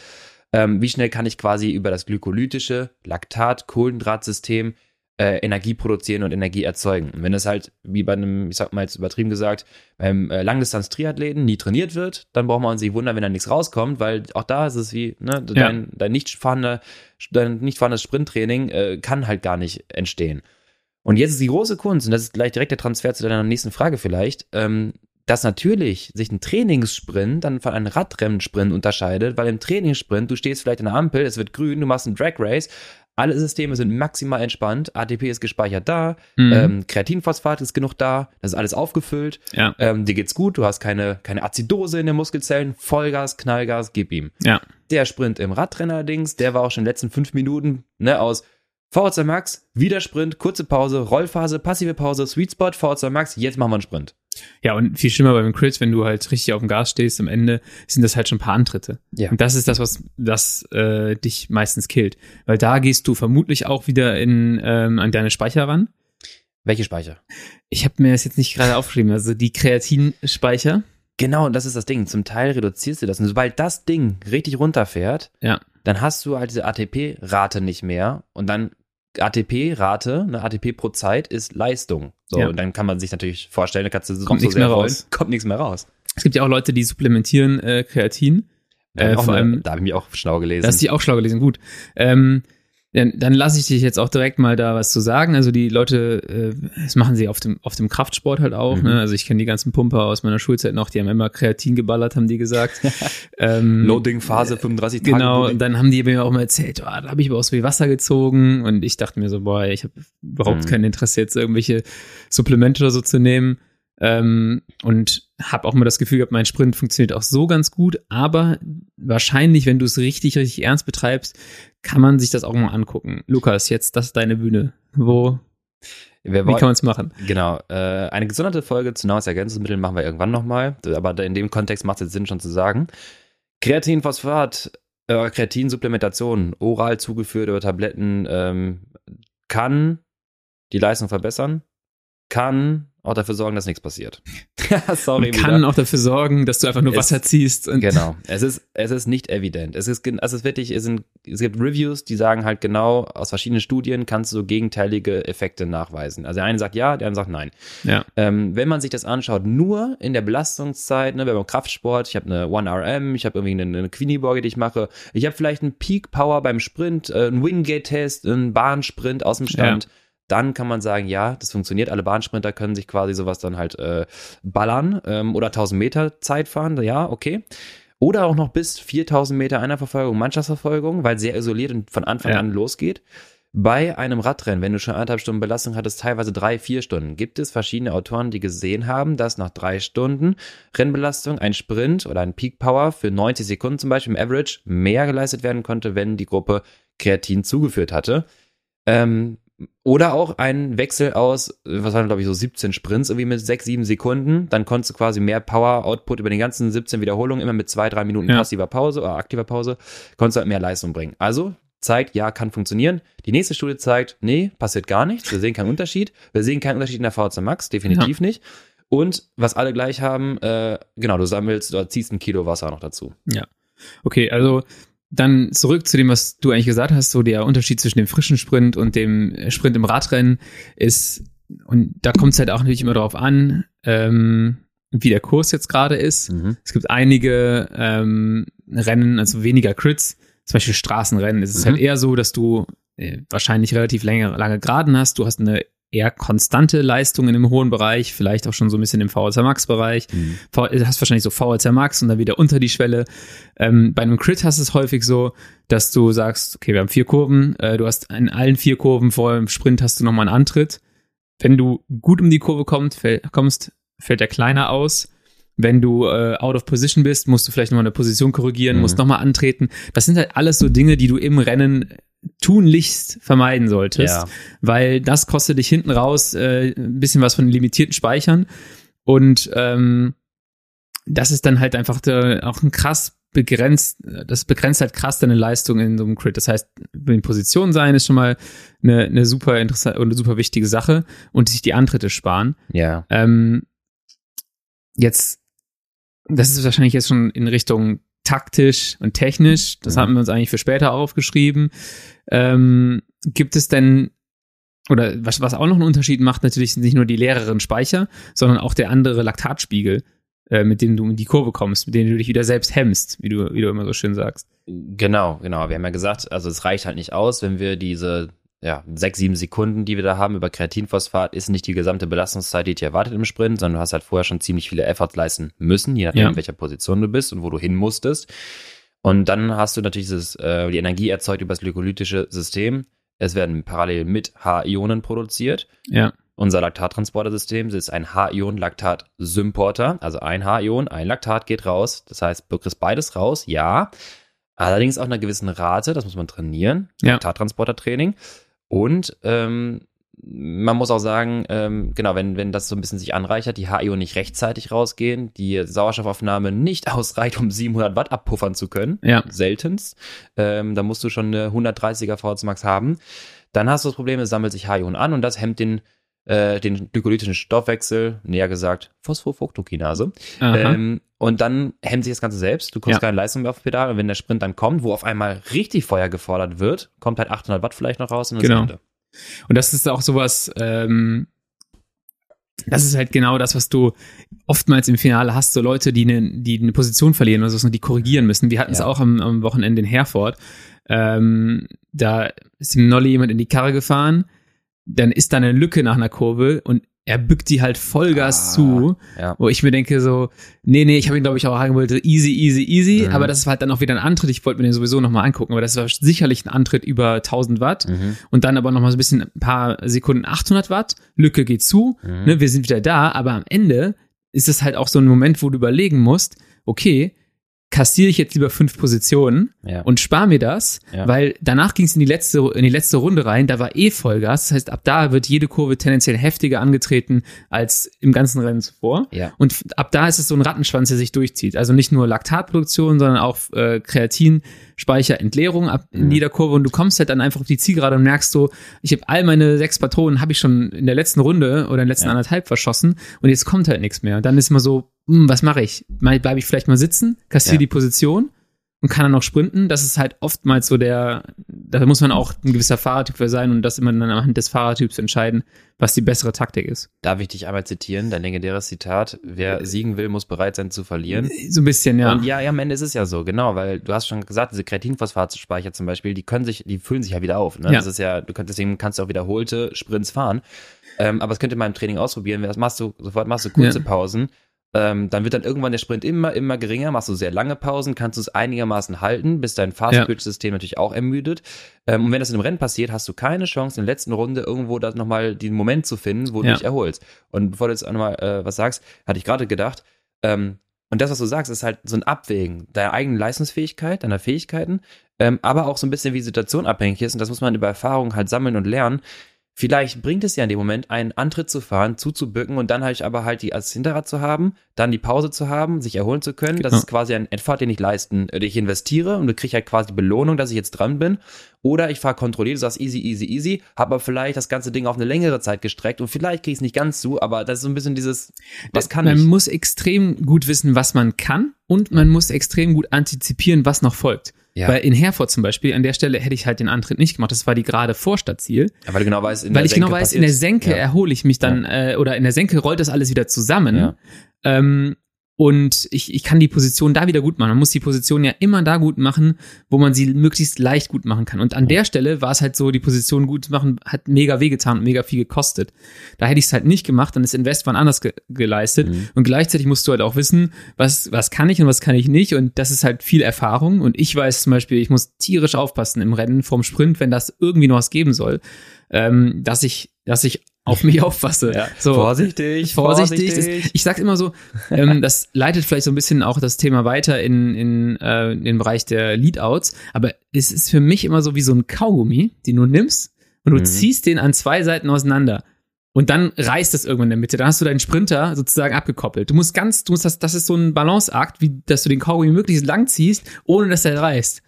Ähm, wie schnell kann ich quasi über das glykolytische Laktat-Kohlendrahtsystem äh, Energie produzieren und Energie erzeugen. Und wenn es halt, wie bei einem, ich sag mal jetzt übertrieben gesagt, beim äh, Langdistanz-Triathleten nie trainiert wird, dann braucht man uns nicht wundern, wenn da nichts rauskommt, weil auch da ist es wie, ne, dein, dein nicht dein nicht vorhandenes Sprinttraining äh, kann halt gar nicht entstehen. Und jetzt ist die große Kunst, und das ist gleich direkt der Transfer zu deiner nächsten Frage vielleicht, ähm, dass natürlich sich ein Trainingssprint dann von einem Radrennsprint unterscheidet, weil im Trainingssprint, du stehst vielleicht an der Ampel, es wird grün, du machst einen Drag Race, alle Systeme sind maximal entspannt, ATP ist gespeichert da, Mhm. ähm, Kreatinphosphat ist genug da, das ist alles aufgefüllt, ja, ähm, dir geht's gut, du hast keine, keine Azidose in den Muskelzellen, Vollgas, Knallgas, gib ihm. ja, Der Sprint im Radrennen allerdings, der war auch schon in den letzten fünf Minuten ne, aus VHC Max, wieder Sprint, kurze Pause, Rollphase, passive Pause, Sweet Spot, VHC Max, jetzt machen wir einen Sprint. Ja, und viel schlimmer beim Crit, wenn du halt richtig auf dem Gas stehst, am Ende sind das halt schon ein paar Antritte. Ja. Und das ist das, was das äh, dich meistens killt. Weil da gehst du vermutlich auch wieder in, ähm, an deine Speicher ran. Welche Speicher? Ich habe mir das jetzt nicht gerade aufgeschrieben, also die Kreatinspeicher. Genau, und das ist das Ding. Zum Teil reduzierst du das. Und sobald das Ding richtig runterfährt, Ja. dann hast du halt diese ATP-Rate nicht mehr. Und dann ATP-Rate, eine ATP pro Zeit ist Leistung. So, Ja. und dann kann man sich natürlich vorstellen, da kannst du so, Kommt so nichts mehr raus. kommt nichts mehr raus. Es gibt ja auch Leute, die supplementieren äh, Kreatin. Äh, ich vor eine- allem- da habe ich mich auch schlau gelesen. Das ist die auch schlau gelesen, gut. Ähm, dann, dann lasse ich dich jetzt auch direkt mal da was zu sagen. Also die Leute, äh, das machen sie auf dem, auf dem Kraftsport halt auch. Mhm. Ne? Also ich kenne die ganzen Pumper aus meiner Schulzeit noch, die haben immer Kreatin geballert, haben die gesagt. ähm, Loading-Phase 35 Tage. Genau, und dann haben die mir auch mal erzählt, oh, da habe ich aber auch so viel Wasser gezogen und ich dachte mir so, boah, ich habe überhaupt Mhm. kein Interesse jetzt irgendwelche Supplemente oder so zu nehmen ähm, und habe auch mal das Gefühl gehabt, mein Sprint funktioniert auch so ganz gut, aber wahrscheinlich, wenn du es richtig, richtig ernst betreibst, kann man sich das auch mal angucken. Lukas, jetzt das ist deine Bühne. Wo, Wir wie kann man es machen? Genau. Äh, eine gesonderte Folge zu Nahrungsergänzungsmitteln machen wir irgendwann nochmal. Aber in dem Kontext macht es jetzt Sinn, schon zu sagen. Kreatinphosphat, äh, Kreatinsupplementation, oral zugeführt über Tabletten, ähm, kann die Leistung verbessern, kann auch dafür sorgen, dass nichts passiert. Sorry, Und kann wieder. auch dafür sorgen, dass du einfach nur Es- Wasser ziehst. Und Genau. Es ist, es ist nicht evident. Es ist, also es ist wirklich, es, sind, es gibt Reviews, die sagen halt genau, aus verschiedenen Studien kannst du so gegenteilige Effekte nachweisen. Also der eine sagt ja, der andere sagt nein. Ja. Ähm, wenn man sich das anschaut, nur in der Belastungszeit, ne, beim Kraftsport, ich habe eine 1RM, ich habe irgendwie eine, eine Queenie-Borge, die ich mache, ich habe vielleicht einen Peak Power beim Sprint, äh, einen Wingate-Test, einen Bahnsprint aus dem Stand. Dann kann man sagen, ja, das funktioniert. Alle Bahnsprinter können sich quasi sowas dann halt äh, ballern ähm, oder 1000 Meter Zeit fahren. Ja, okay. Oder auch noch bis 4000 Meter Einerverfolgung, Mannschaftsverfolgung, weil sehr isoliert und von Anfang Ja. an losgeht. Bei einem Radrennen, wenn du schon anderthalb Stunden Belastung hattest, teilweise drei, vier Stunden, gibt es verschiedene Autoren, die gesehen haben, dass nach drei Stunden Rennbelastung ein Sprint oder ein Peak Power für 90 Sekunden zum Beispiel im Average mehr geleistet werden konnte, wenn die Gruppe Kreatin zugeführt hatte. Ähm, oder auch ein Wechsel aus, was waren, glaube ich, so 17 Sprints, irgendwie mit 6, 7 Sekunden. Dann konntest du quasi mehr Power-Output über den ganzen 17 Wiederholungen, immer mit zwei, drei Minuten Ja. passiver Pause oder aktiver Pause, konntest du halt mehr Leistung bringen. Also zeigt, ja, kann funktionieren. Die nächste Studie zeigt, nee, passiert gar nichts. Wir sehen keinen Unterschied. Wir sehen keinen Unterschied in der VHC Max, definitiv nicht. Und was alle gleich haben, äh, genau, du sammelst oder ziehst ein Kilo Wasser noch dazu. Ja. Okay, also dann zurück zu dem, was du eigentlich gesagt hast, so der Unterschied zwischen dem frischen Sprint und dem Sprint im Radrennen ist, und da kommt es halt auch natürlich immer darauf an, ähm, wie der Kurs jetzt gerade ist. Mhm. Es gibt einige ähm, Rennen, also weniger Crits, zum Beispiel Straßenrennen. Es ist Mhm. halt eher so, dass du äh, wahrscheinlich relativ lange, lange Geraden hast. Du hast eine eher konstante Leistung in einem hohen Bereich, vielleicht auch schon so ein bisschen im VLC Max Bereich. Mhm. Du hast wahrscheinlich so VLC Max und dann wieder unter die Schwelle. Ähm, bei einem Crit hast du es häufig so, dass du sagst, okay, wir haben vier Kurven, äh, du hast in allen vier Kurven vor dem Sprint hast du nochmal einen Antritt. Wenn du gut um die Kurve kommst, fäll, kommst fällt der kleiner aus. Wenn du äh, out of position bist, musst du vielleicht nochmal eine Position korrigieren, Mhm. musst nochmal antreten. Das sind halt alles so Dinge, die du im Rennen tunlichst vermeiden solltest Ja. weil das kostet dich hinten raus äh, ein bisschen was von limitierten Speichern und ähm, das ist dann halt einfach der, auch ein krass begrenzt, das begrenzt halt krass deine Leistung in so einem Crit. Das heißt, in Position sein ist schon mal eine, eine super interessante und eine super wichtige Sache und sich die Antritte sparen. Ja. Ähm, jetzt, das ist wahrscheinlich jetzt schon in Richtung taktisch und technisch. Das Mhm. haben wir uns eigentlich für später aufgeschrieben. Ähm, gibt es denn, oder was, was auch noch einen Unterschied macht, natürlich sind nicht nur die leereren Speicher, sondern auch der andere Laktatspiegel, äh, mit dem du in die Kurve kommst, mit dem du dich wieder selbst hemmst, wie du, wie du immer so schön sagst. Genau, genau. Wir haben ja gesagt, also es reicht halt nicht aus, wenn wir diese ja, sechs, sieben Sekunden, die wir da haben über Kreatinphosphat, ist nicht die gesamte Belastungszeit, die dich erwartet im Sprint, sondern du hast halt vorher schon ziemlich viele Efforts leisten müssen, je nachdem, Ja. in welcher Position du bist und wo du hin musstest. Und dann hast du natürlich dieses, äh, die Energie erzeugt über das glykolytische System. Es werden parallel mit H-Ionen produziert. Ja, Unser Laktattransportersystem ist ein H-Ion-Laktat-Symporter, also ein H-Ion, ein Laktat geht raus. Das heißt, du kriegst beides raus, ja. Allerdings auch in einer gewissen Rate, das muss man trainieren. Ja. Laktattransportertraining. Und ähm, man muss auch sagen, ähm, genau, wenn, wenn das so ein bisschen sich anreichert, die H-Ionen nicht rechtzeitig rausgehen, die Sauerstoffaufnahme nicht ausreicht, um 700 Watt abpuffern zu können, ja, seltenst, ähm, da musst du schon eine 130er VHC Max haben. Dann hast du das Problem, es sammelt sich H-Ionen an und das hemmt den, äh, den glykolytischen Stoffwechsel, näher gesagt Phosphofructokinase. Ähm, und dann hemmt sich das Ganze selbst. Du kommst Ja. keine Leistung mehr auf Pedal und wenn der Sprint dann kommt, wo auf einmal richtig Feuer gefordert wird, kommt halt 800 Watt vielleicht noch raus und dann Genau. Ende. Und das ist auch sowas, ähm, das ist halt genau das, was du oftmals im Finale hast, so Leute, die eine, die eine Position verlieren oder so, die korrigieren müssen. Wir hatten es Ja. auch am, am Wochenende in Herford. Ähm, da ist dem Nolly jemand in die Karre gefahren, dann ist da eine Lücke nach einer Kurve und er bückt die halt Vollgas Ah, zu, Ja. wo ich mir denke so, nee, nee, ich habe ihn glaube ich auch sagen wollte, easy, easy, easy, Mhm. aber das war halt dann auch wieder ein Antritt, ich wollte mir den sowieso nochmal angucken, aber das war sicherlich ein Antritt über 1000 Watt Mhm. und dann aber noch mal so ein bisschen ein paar Sekunden 800 Watt, Lücke geht zu, Mhm. ne, wir sind wieder da, aber am Ende ist es halt auch so ein Moment, wo du überlegen musst, okay, kassiere ich jetzt lieber fünf Positionen Ja. und spare mir das, Ja. weil danach ging es in die letzte in die letzte Runde rein, da war eh Vollgas, das heißt, ab da wird jede Kurve tendenziell heftiger angetreten als im ganzen Rennen zuvor. ja. Und ab da ist es so ein Rattenschwanz, der sich durchzieht. Also nicht nur Laktatproduktion, sondern auch äh, Kreatinspeicherentleerung ab in jeder Kurve. Und du kommst halt dann einfach auf die Zielgerade und merkst so, ich habe all meine sechs Patronen habe ich schon in der letzten Runde oder in den letzten Ja. anderthalb verschossen und jetzt kommt halt nichts mehr. Und dann ist immer so, hm, was mache ich? Bleibe ich vielleicht mal sitzen, kassiere Ja. die Position und kann dann noch sprinten. Das ist halt oftmals so der, da muss man auch ein gewisser Fahrertyp für sein und das immer dann anhand des Fahrertyps entscheiden, was die bessere Taktik ist. Darf ich dich einmal zitieren? Dein legendäres Zitat. Wer siegen will, muss bereit sein zu verlieren. So ein bisschen, ja. Und ja, ja, am Ende ist es ja so, genau, weil du hast schon gesagt, diese Kreatinphosphatspeicher zum Beispiel, die können sich, die füllen sich ja wieder auf. Ne? Ja. Das ist ja, du kannst, deswegen kannst du auch wiederholte Sprints fahren. Ähm, aber das könnt ihr mal im Training ausprobieren. Das machst du, sofort machst du kurze Ja. Pausen. Ähm, dann wird dann irgendwann der Sprint immer, immer geringer, machst du sehr lange Pausen, kannst du es einigermaßen halten, bis dein Fast-Twitch-System natürlich auch ermüdet. Ähm, und wenn das in einem Rennen passiert, hast du keine Chance, in der letzten Runde irgendwo da nochmal den Moment zu finden, wo du Ja. dich erholst. Und bevor du jetzt nochmal äh, was sagst, hatte ich gerade gedacht, ähm, und das, was du sagst, ist halt so ein Abwägen deiner eigenen Leistungsfähigkeit, deiner Fähigkeiten, ähm, aber auch so ein bisschen wie die Situation abhängig ist. Und das muss man über Erfahrung halt sammeln und lernen. Vielleicht bringt es ja in dem Moment, einen Antritt zu fahren, zuzubücken und dann halt aber halt die als Hinterrad zu haben, dann die Pause zu haben, sich erholen zu können. Das Genau. ist quasi ein Effort, den ich leisten, äh, den ich investiere und du kriegst halt quasi die Belohnung, dass ich jetzt dran bin. Oder ich fahre kontrolliert, du sagst easy, easy, easy, habe aber vielleicht das ganze Ding auf eine längere Zeit gestreckt und vielleicht krieg ich es nicht ganz zu, aber das ist so ein bisschen dieses, was kann man ich? muss extrem gut wissen, was man kann und man muss extrem gut antizipieren, was noch folgt. Ja. Weil in Herford zum Beispiel, an der Stelle hätte ich halt den Antritt nicht gemacht. Das war die gerade Vorstadtziel. Ja, weil du genau weißt, in weil der ich genau Senke weiß, in der. Senke Ja. erhole ich mich dann, äh, oder in der Senke rollt das alles wieder zusammen. Ja. Ähm, und ich, ich kann die Position da wieder gut machen. Man muss die Position ja immer da gut machen, wo man sie möglichst leicht gut machen kann. Und an der Stelle war es halt so, die Position gut zu machen, hat mega wehgetan und mega viel gekostet. Da hätte ich es halt nicht gemacht, dann ist Invest wann anders ge geleistet. Mhm. Und gleichzeitig musst du halt auch wissen, was, was kann ich und was kann ich nicht. Und das ist halt viel Erfahrung. Und ich weiß zum Beispiel, ich muss tierisch aufpassen im Rennen vom Sprint, wenn das irgendwie noch was geben soll, ähm, dass ich, dass ich auf mich aufpasse. Ja. So, Vorsichtig, vorsichtig. Vorsichtig. ich sag's immer so, ähm, das leitet vielleicht so ein bisschen auch das Thema weiter in, in, äh, in den Bereich der Leadouts, aber es ist für mich immer so wie so ein Kaugummi, den du nimmst und du Mhm. ziehst den an zwei Seiten auseinander. Und dann reißt es irgendwann in der Mitte. Dann hast du deinen Sprinter sozusagen abgekoppelt. Du musst ganz, du musst das, das ist so ein Balanceakt, wie, dass du den Kaugummi möglichst lang ziehst, ohne dass er reißt.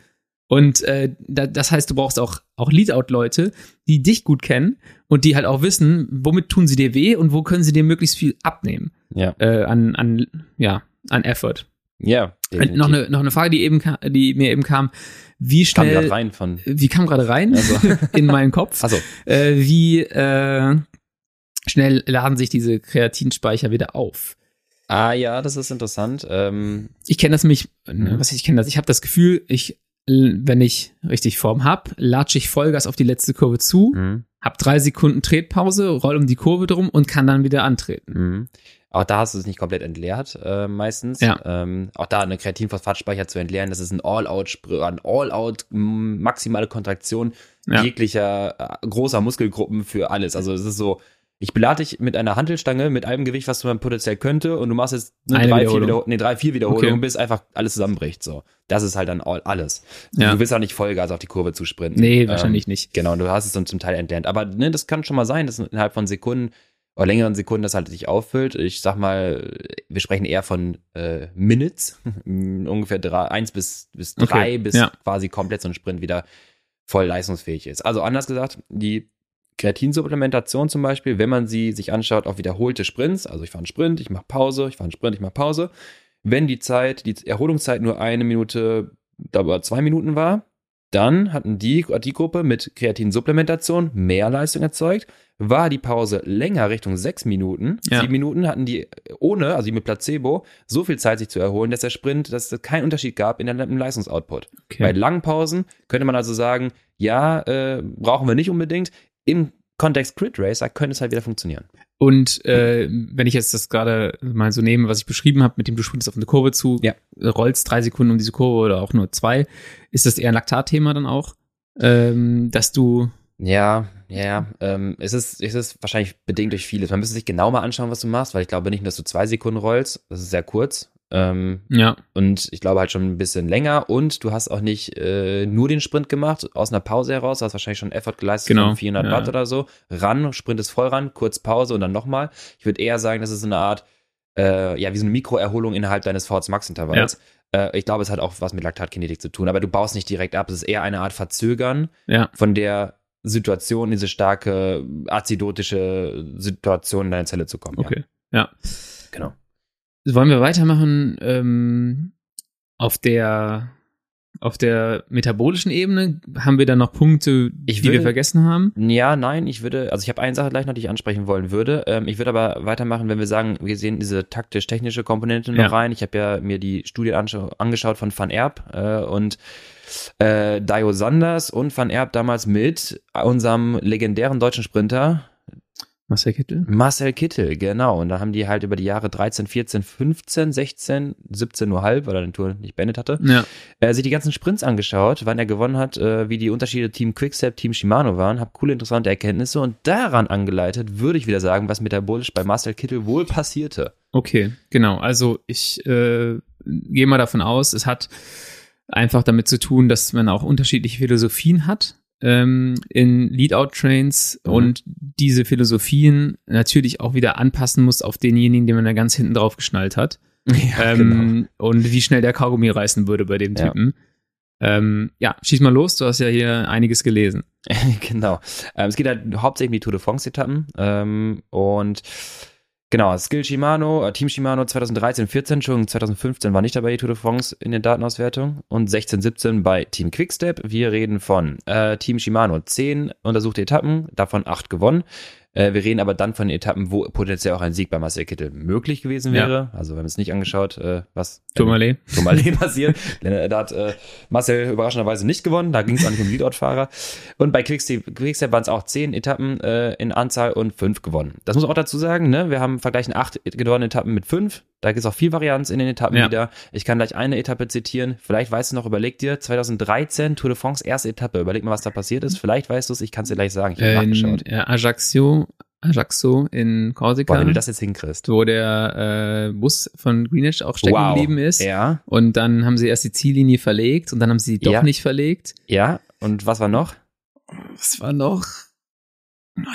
Und äh, da, das heißt, du brauchst auch, auch Leadout-Leute, die dich gut kennen und die halt auch wissen, womit tun sie dir weh und wo können sie dir möglichst viel abnehmen Ja, äh, an, an, ja, an Effort. ja. Und noch eine, noch eine Frage, die eben die mir eben kam. Wie kam schnell, grad rein von. wie kam gerade rein Also. in meinen Kopf? Achso, Äh, wie äh, schnell laden sich diese Kreatinspeicher wieder auf? ah ja, das ist interessant. Ähm, Ich kenne das nämlich, Mhm. was ich kenne das, ich habe das Gefühl, ich, wenn ich richtig Form hab, latsche ich Vollgas auf die letzte Kurve zu, mhm, hab drei Sekunden Tretpause, roll um die Kurve drum und kann dann wieder antreten. mhm. Auch da hast du es nicht komplett entleert, äh, meistens. Ja. Ähm, auch da eine Kreatinphosphatspeicher zu entleeren, das ist ein All-Out, ein All-Out, maximale Kontraktion Ja. jeglicher äh, großer Muskelgruppen für alles. Also es ist so, ich belade dich mit einer Hantelstange, mit einem Gewicht, was man potenziell könnte, und du machst jetzt nur Eine drei, vier, Wiederholung. Wiederhol nee, drei, vier Wiederholungen, Okay. bis einfach alles zusammenbricht. So, das ist halt dann all, alles. Ja. Du willst auch nicht Vollgas auf die Kurve zu sprinten. Nee, Ähm, wahrscheinlich nicht. Genau, du hast es dann zum Teil entlernt. Aber ne, das kann schon mal sein, dass innerhalb von Sekunden oder längeren Sekunden das halt sich auffüllt. Ich sag mal, wir sprechen eher von äh, Minutes, ungefähr drei, eins bis, bis Okay, drei, bis ja. quasi komplett so ein Sprint wieder voll leistungsfähig ist. Also anders gesagt, die Kreatinsupplementation zum Beispiel, wenn man sie sich anschaut auf wiederholte Sprints, also ich fahre einen Sprint, ich mache Pause, ich fahre einen Sprint, ich mache Pause, wenn die Zeit, die Erholungszeit nur eine Minute, aber zwei Minuten war, dann hatten die, die Gruppe mit Kreatinsupplementation mehr Leistung erzeugt. War die Pause länger Richtung sechs Minuten, Ja. sieben Minuten hatten die ohne, also die mit Placebo, so viel Zeit sich zu erholen, dass der Sprint, dass es keinen Unterschied gab in der, im Leistungsoutput. Bei Okay. langen Pausen könnte man also sagen, ja, äh, brauchen wir nicht unbedingt. Im Kontext Crit Racer könnte es halt wieder funktionieren. Und äh, wenn ich jetzt das gerade mal so nehme, was ich beschrieben habe, mit dem du sprintest auf eine Kurve zu, Ja. rollst drei Sekunden um diese Kurve oder auch nur zwei, ist das eher ein Laktatthema dann auch, ähm, dass du Ja, ja, ähm, es ist, es ist wahrscheinlich bedingt durch vieles. Man müsste sich genau mal anschauen, was du machst, weil ich glaube nicht, dass du zwei Sekunden rollst. Das ist sehr kurz. Ähm, ja und ich glaube halt schon ein bisschen länger und du hast auch nicht äh, nur den Sprint gemacht aus einer Pause heraus, du hast wahrscheinlich schon Effort geleistet Genau, von 400 ja. Watt oder so, ran, sprintest voll ran, kurz Pause und dann nochmal. Ich würde eher sagen, das ist eine Art, äh, ja, wie so eine Mikroerholung innerhalb deines VHS Max Intervalls. Äh, ich glaube, es hat auch was mit Laktatkinetik zu tun, aber du baust nicht direkt ab, es ist eher eine Art Verzögern ja von der Situation, diese starke azidotische Situation in deine Zelle zu kommen. okay ja. Ja, genau. Wollen wir weitermachen ähm, auf der auf der metabolischen Ebene? Haben wir da noch Punkte, Ich die wir vergessen haben? Ja, nein, ich würde, also ich habe eine Sache gleich noch, die ich ansprechen wollen würde. Ähm, ich würde aber weitermachen, wenn wir sagen, wir sehen diese taktisch-technische Komponente noch Ja. rein. Ich habe ja mir die Studie angeschaut von Van Erb äh, und äh, Dio Sanders und Van Erb damals mit unserem legendären deutschen Sprinter Marcel Kittel? Marcel Kittel, genau. Und da haben die halt über die Jahre 13, 14, 15, 16, 17 nur halb, weil er den Tour nicht beendet hatte, Ja. äh, sich die ganzen Sprints angeschaut, wann er gewonnen hat, äh, wie die Unterschiede Team Quickstep, Team Shimano waren, habe coole, interessante Erkenntnisse und daran angeleitet würde ich wieder sagen, was metabolisch bei Marcel Kittel wohl passierte. Okay, genau. Also ich äh, gehe mal davon aus, es hat einfach damit zu tun, dass man auch unterschiedliche Philosophien hat ähm, in Leadout-Trains Mhm. und diese Philosophien natürlich auch wieder anpassen muss auf denjenigen, den man da ganz hinten drauf geschnallt hat. Ja, ähm, Und wie schnell der Kaugummi reißen würde bei dem Ja. Typen. Ähm, ja, schieß mal los, du hast ja hier einiges gelesen. genau. Ähm, es geht halt hauptsächlich um die Tour de France-Etappen. Ähm, und genau, Skill Shimano, äh, Team Shimano 2013, 14 schon, 2015 war nicht dabei die Tour de France in der Datenauswertung und 16, 17 bei Team Quickstep. Wir reden von äh, Team Shimano 10 untersuchte Etappen, davon 8 gewonnen. Äh, wir reden aber dann von Etappen, wo potenziell auch ein Sieg bei Marcel Kittel möglich gewesen Ja. wäre. Also wir haben uns nicht angeschaut, äh, was Tourmalet. Passiert. Denn Da hat äh, Marcel überraschenderweise nicht gewonnen. Da ging es auch nicht um Leadout-Fahrer. Und bei Quickstep, Quickstep waren es auch zehn Etappen äh, in Anzahl und fünf gewonnen. Das muss man auch dazu sagen. Ne? Wir haben vergleichen acht gewonnene Etappen mit fünf. Da gibt es auch viel Varianz in den Etappen Ja. wieder. Ich kann gleich eine Etappe zitieren. Vielleicht weißt du noch, überleg dir, 2013 Tour de France, erste Etappe. Überleg mal, was da passiert ist. Vielleicht weißt du es, ich kann es dir gleich sagen. Ich habe In nachgeschaut. äh, Ajaccio, Ajaccio in Korsika, Boah, wenn du das jetzt hinkriegst. wo der äh, Bus von Greenwich auch stecken Wow. geblieben ist. Ja, Und dann haben sie erst die Ziellinie verlegt und dann haben sie die doch Ja. nicht verlegt. ja. Und was war noch? Was war noch?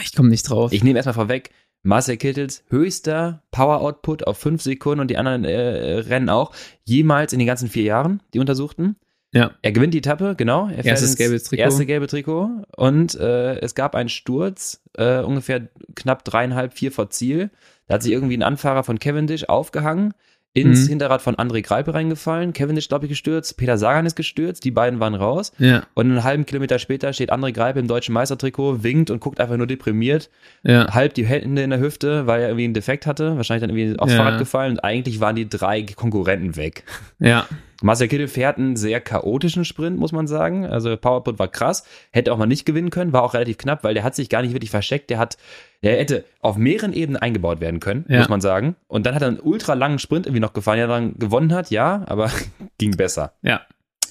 Ich komme nicht drauf. Ich nehme erstmal vorweg, Marcel Kittels höchster Power-Output auf fünf Sekunden und die anderen äh, Rennen auch, jemals in den ganzen vier Jahren, die untersuchten. Ja. Er gewinnt die Etappe, genau. Er fährt Erstes ins gelbes Trikot. Erste gelbe Trikot. Und äh, es gab einen Sturz, äh, ungefähr knapp dreieinhalb, vier vor Ziel. Da hat sich irgendwie ein Anfahrer von Cavendish aufgehangen, ins Mhm. Hinterrad von André Greipel reingefallen. Cavendish, glaube ich, gestürzt. Peter Sagan ist gestürzt. Die beiden waren raus. Ja, Und einen halben Kilometer später steht André Greipel im deutschen Meistertrikot, winkt und guckt einfach nur deprimiert ja. halb die Hände in der Hüfte, weil er irgendwie einen Defekt hatte, wahrscheinlich dann irgendwie aufs Ja. Fahrrad gefallen und eigentlich waren die drei Konkurrenten weg. Ja, Marcel Kittel fährt einen sehr chaotischen Sprint, muss man sagen. Also Powerput war krass, hätte auch mal nicht gewinnen können, war auch relativ knapp, weil der hat sich gar nicht wirklich versteckt. Der hat, der hätte auf mehreren Ebenen eingebaut werden können, Ja. muss man sagen. Und dann hat er einen ultra langen Sprint irgendwie noch gefahren, der dann gewonnen hat, ja, aber ging besser. ja.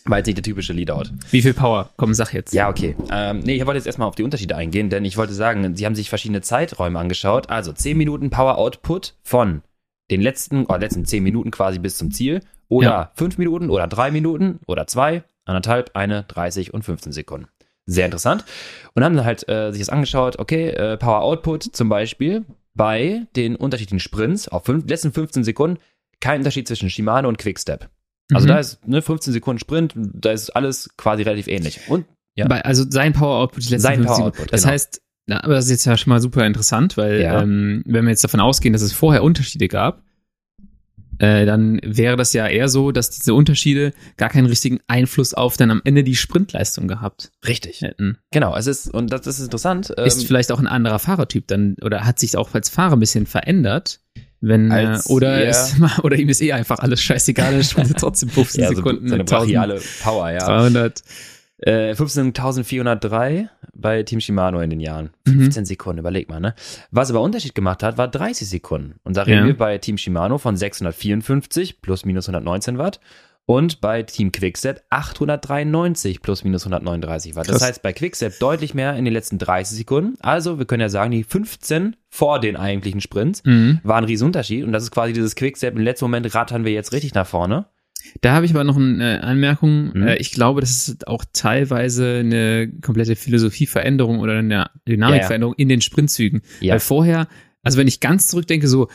War jetzt nicht der typische Leadout. Wie viel Power? Komm, sag jetzt. Ja, okay. Ähm, nee, ich wollte jetzt erstmal auf die Unterschiede eingehen, denn ich wollte sagen, sie haben sich verschiedene Zeiträume angeschaut. Also 10 Minuten Power Output von den letzten, oder letzten 10 Minuten quasi bis zum Ziel. Oder Ja. 5 Minuten oder 3 Minuten oder 2, anderthalb, eine, 30 und 15 Sekunden. Sehr interessant. Und haben dann halt äh, sich das angeschaut, okay, äh, Power Output zum Beispiel bei den unterschiedlichen Sprints auf fünf, letzten 15 Sekunden kein Unterschied zwischen Shimano und Quickstep. Also Mhm. da ist ne, 15 Sekunden Sprint, da ist alles quasi relativ ähnlich. Und ja. Bei, also sein Power Output die letzten Sein 50 Power Sekunden. Output, Das genau. heißt, na, aber das ist jetzt ja schon mal super interessant, weil Ja. ähm, wenn wir jetzt davon ausgehen, dass es vorher Unterschiede gab, äh, dann wäre das ja eher so, dass diese Unterschiede gar keinen richtigen Einfluss auf dann am Ende die Sprintleistung gehabt richtig. hätten. Genau, es ist, und das, ist interessant. ähm, ist vielleicht auch ein anderer Fahrertyp dann oder hat sich auch als Fahrer ein bisschen verändert, wenn äh, Als oder eher- ist, oder ihm ist eh einfach alles scheißegal, er sprintet trotzdem 15 ja, so, Sekunden so eine mit 1000, brachiale Power, ja. 300. Äh, 15.403 bei Team Shimano in den Jahren. Mhm. 15 Sekunden, überleg mal, ne? Was aber Unterschied gemacht hat, war 30 Sekunden. Und da reden Ja. wir bei Team Shimano von 654 plus minus 119 Watt und bei Team Quickstep 893 plus minus 139 Watt. Das Krass. heißt, bei Quickstep deutlich mehr in den letzten 30 Sekunden. Also, wir können ja sagen, die 15 vor den eigentlichen Sprints Mhm. war ein Riesenunterschied. Und das ist quasi dieses Quickstep. Im letzten Moment rattern wir jetzt richtig nach vorne. Da habe ich aber noch eine Anmerkung. Mhm. Äh, Ich glaube, das ist auch teilweise eine komplette Philosophieveränderung oder eine Dynamikveränderung in den Sprintzügen. Ja. Weil vorher, also wenn ich ganz zurückdenke, so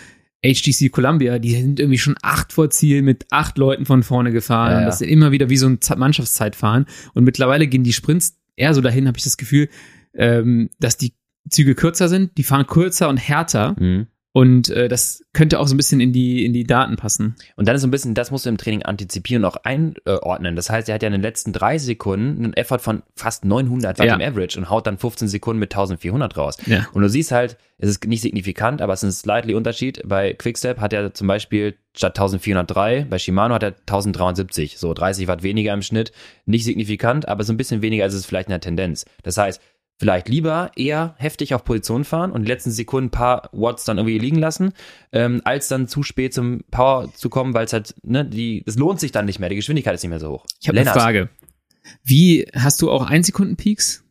HTC Columbia, die sind irgendwie schon acht vor Ziel mit acht Leuten von vorne gefahren. Ja, Und ja. das ist immer wieder wie so ein Mannschaftszeitfahren. Und mittlerweile gehen die Sprints eher so dahin, habe ich das Gefühl, ähm, dass die Züge kürzer sind, die fahren kürzer und härter. Mhm. Und äh, das könnte auch so ein bisschen in die, in die Daten passen. Und dann ist so ein bisschen, das musst du im Training antizipieren und auch einordnen. Das heißt, er hat ja in den letzten drei Sekunden einen Effort von fast 900 Watt Ja. im Average und haut dann 15 Sekunden mit 1400 raus. Ja. Und du siehst halt, es ist nicht signifikant, aber es ist ein slightly Unterschied. Bei Quickstep hat er zum Beispiel statt 1403, bei Shimano hat er 1073, so 30 Watt weniger im Schnitt. Nicht signifikant, aber so ein bisschen weniger als es vielleicht in der Tendenz. Das heißt, vielleicht lieber eher heftig auf Position fahren und die letzten Sekunden ein paar Watts dann irgendwie liegen lassen, ähm, als dann zu spät zum Power zu kommen, weil es halt, ne, die, es lohnt sich dann nicht mehr, die Geschwindigkeit ist nicht mehr so hoch. Ich habe eine Frage. Wie hast du auch 1 Sekunden Peaks?